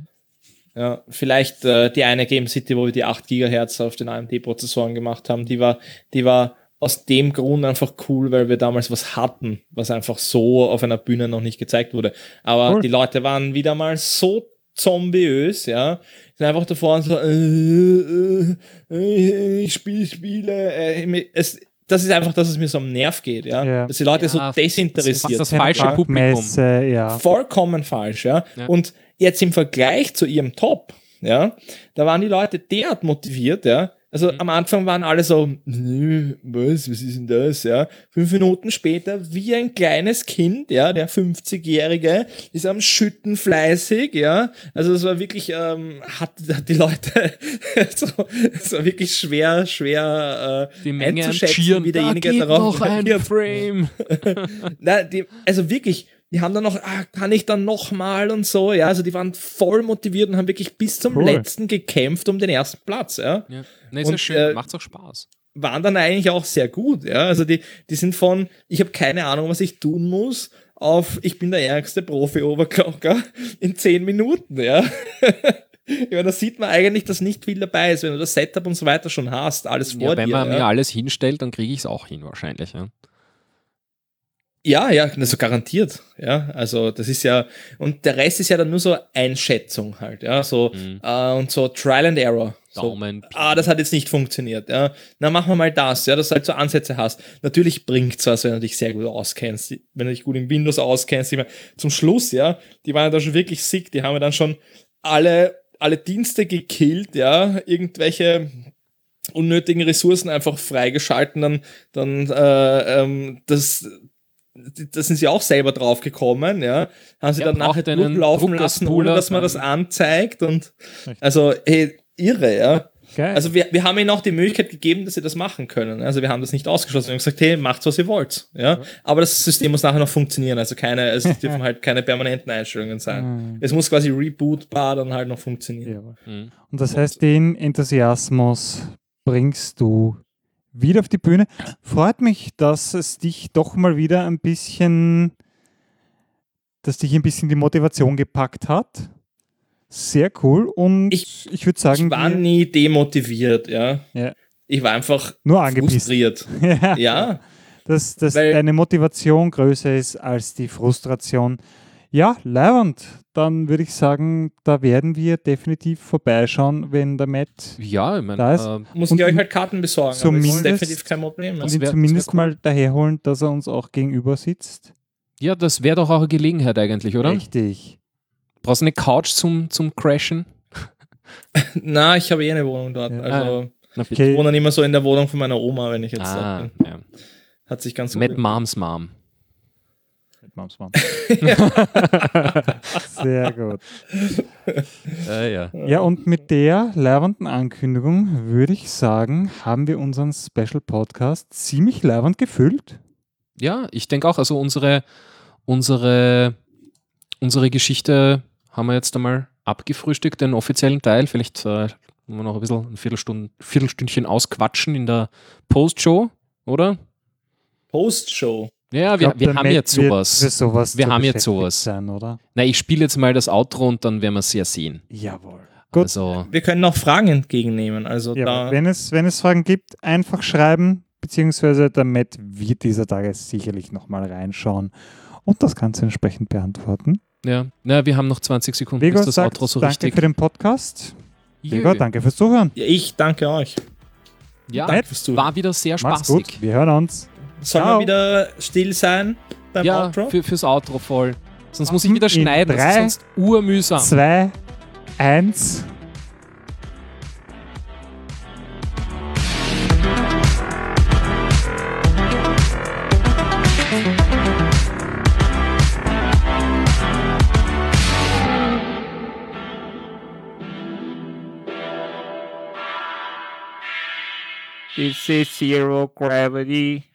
Ja, vielleicht äh, die eine Game City, wo wir die 8 GHz auf den AMD-Prozessoren gemacht haben, die war, die war aus dem Grund einfach cool, weil wir damals was hatten, was einfach so auf einer Bühne noch nicht gezeigt wurde. Aber cool. die Leute waren wieder mal so zombieös, ja. Sind einfach davor und so, äh, äh, ich spiele Spiele. Äh, es, das ist einfach, dass es mir so am Nerv geht, ja. ja. Dass die Leute ja, so desinteressiert das, das falsche Publikum. Ja. Vollkommen falsch, ja. ja. Und jetzt im Vergleich zu ihrem Top, ja, da waren die Leute derart motiviert, ja, also mhm. am Anfang waren alle so, was, was ist denn das, ja? Fünf Minuten später, wie ein kleines Kind, ja, der 50-Jährige ist am Schütten fleißig, ja. Also es war wirklich, ähm, hat, hat die Leute, so, es war wirklich schwer, schwer äh, die Menge einzuschätzen, wie derjenige da darauf noch ein Frame. Na, die, also wirklich, die haben dann noch, ah, kann ich dann nochmal und so, ja, also die waren voll motiviert und haben wirklich bis zum cool. letzten gekämpft um den ersten Platz, ja. ja. Nee, ist und, ja schön, äh, macht's auch Spaß. Waren dann eigentlich auch sehr gut, ja, also die, die sind von, ich habe keine Ahnung, was ich tun muss, auf, ich bin der ärgste Profi-Oberklocker in zehn Minuten, ja. Ich meine, da sieht man eigentlich, dass nicht viel dabei ist, wenn du das Setup und so weiter schon hast, alles vor ja, wenn dir. Wenn man ja. mir alles hinstellt, dann kriege ich es auch hin wahrscheinlich. Ja. Ja, ja, also garantiert. Ja, also das ist ja, und der Rest ist ja dann nur so Einschätzung halt, ja, so, mhm. äh, und so Trial and Error. So, ah, das hat jetzt nicht funktioniert, ja. Na, machen wir mal das, ja, dass du halt so Ansätze hast. Natürlich bringt es was, wenn du dich sehr gut auskennst, wenn du dich gut in Windows auskennst. Ich meine, zum Schluss, ja, die waren ja da schon wirklich sick, die haben ja dann schon alle, alle Dienste gekillt, ja, irgendwelche unnötigen Ressourcen einfach freigeschalten, dann, dann äh, ähm, das da sind sie auch selber drauf gekommen, ja. Haben sie ja, dann nachher durchlaufen lassen, ohne dass man das anzeigt und also hey, irre, ja. Geil. Also wir, wir haben ihnen auch die Möglichkeit gegeben, dass sie das machen können. Also wir haben das nicht ausgeschlossen. Wir haben gesagt, hey, macht was ihr wollt. Ja? ja. Aber das System muss nachher noch funktionieren. Also keine, es dürfen halt keine permanenten Einstellungen sein. Mhm. Es muss quasi rebootbar dann halt noch funktionieren. Ja. Mhm. Und das heißt, den Enthusiasmus bringst du wieder auf die Bühne. Freut mich, dass es dich doch mal wieder ein bisschen, dass dich ein bisschen die Motivation gepackt hat. Sehr cool. Und ich, ich würde sagen. Ich war nie demotiviert, ja. ja. Ich war einfach nur angepisst. frustriert. ja. ja. Dass, dass deine Motivation größer ist als die Frustration. Ja, Leihwand. Dann würde ich sagen, da werden wir definitiv vorbeischauen, wenn der Matt ja, ich mein, da ist. Äh, muss ich euch halt Karten besorgen. Zumindest, das ist definitiv kein Problem. Und ihn zumindest cool. mal daherholen, dass er uns auch gegenüber sitzt. Ja, das wäre doch auch eine Gelegenheit eigentlich, oder? Richtig. Brauchst du eine Couch zum, zum Crashen? Na, ich habe eh eine Wohnung dort. Ja. Also, ah, okay. ich wohne dann immer so in der Wohnung von meiner Oma, wenn ich jetzt ah, bin. Ja. Hat sich ganz Mit Moms Mom. Moms Mom. Sehr gut. Äh, ja. ja, und mit der leibenden Ankündigung würde ich sagen, haben wir unseren Special Podcast ziemlich leibend gefüllt. Ja, ich denke auch, also unsere, unsere, unsere Geschichte haben wir jetzt einmal abgefrühstückt, den offiziellen Teil. Vielleicht äh, wir noch ein bisschen ein Viertelstunde, Viertelstündchen ausquatschen in der Post-Show, oder? Post-Show. Ja, wir, glaub, wir haben jetzt sowas. sowas wir haben jetzt sowas. Sein, oder? Na, ich spiele jetzt mal das Outro und dann werden wir es ja sehen. Jawohl. Gut. Also, wir können auch Fragen entgegennehmen. Also da wenn, es, wenn es Fragen gibt, einfach schreiben, beziehungsweise der Matt wird dieser Tage sicherlich nochmal reinschauen und das Ganze entsprechend beantworten. Ja, ja wir haben noch 20 Sekunden, Vego bis das sagt, Outro so danke richtig... Danke für den Podcast. Vego, danke fürs Zuhören. Ja, ich danke euch. Ja, danke fürs Zuhören. war wieder sehr spaßig. Macht's gut, wir hören uns. Sollen wir wieder still sein beim ja, Outro? Für, fürs Outro voll. Sonst ah. muss ich wieder schneiden, drei, das ist sonst urmühsam. Zwei, eins. This is zero gravity.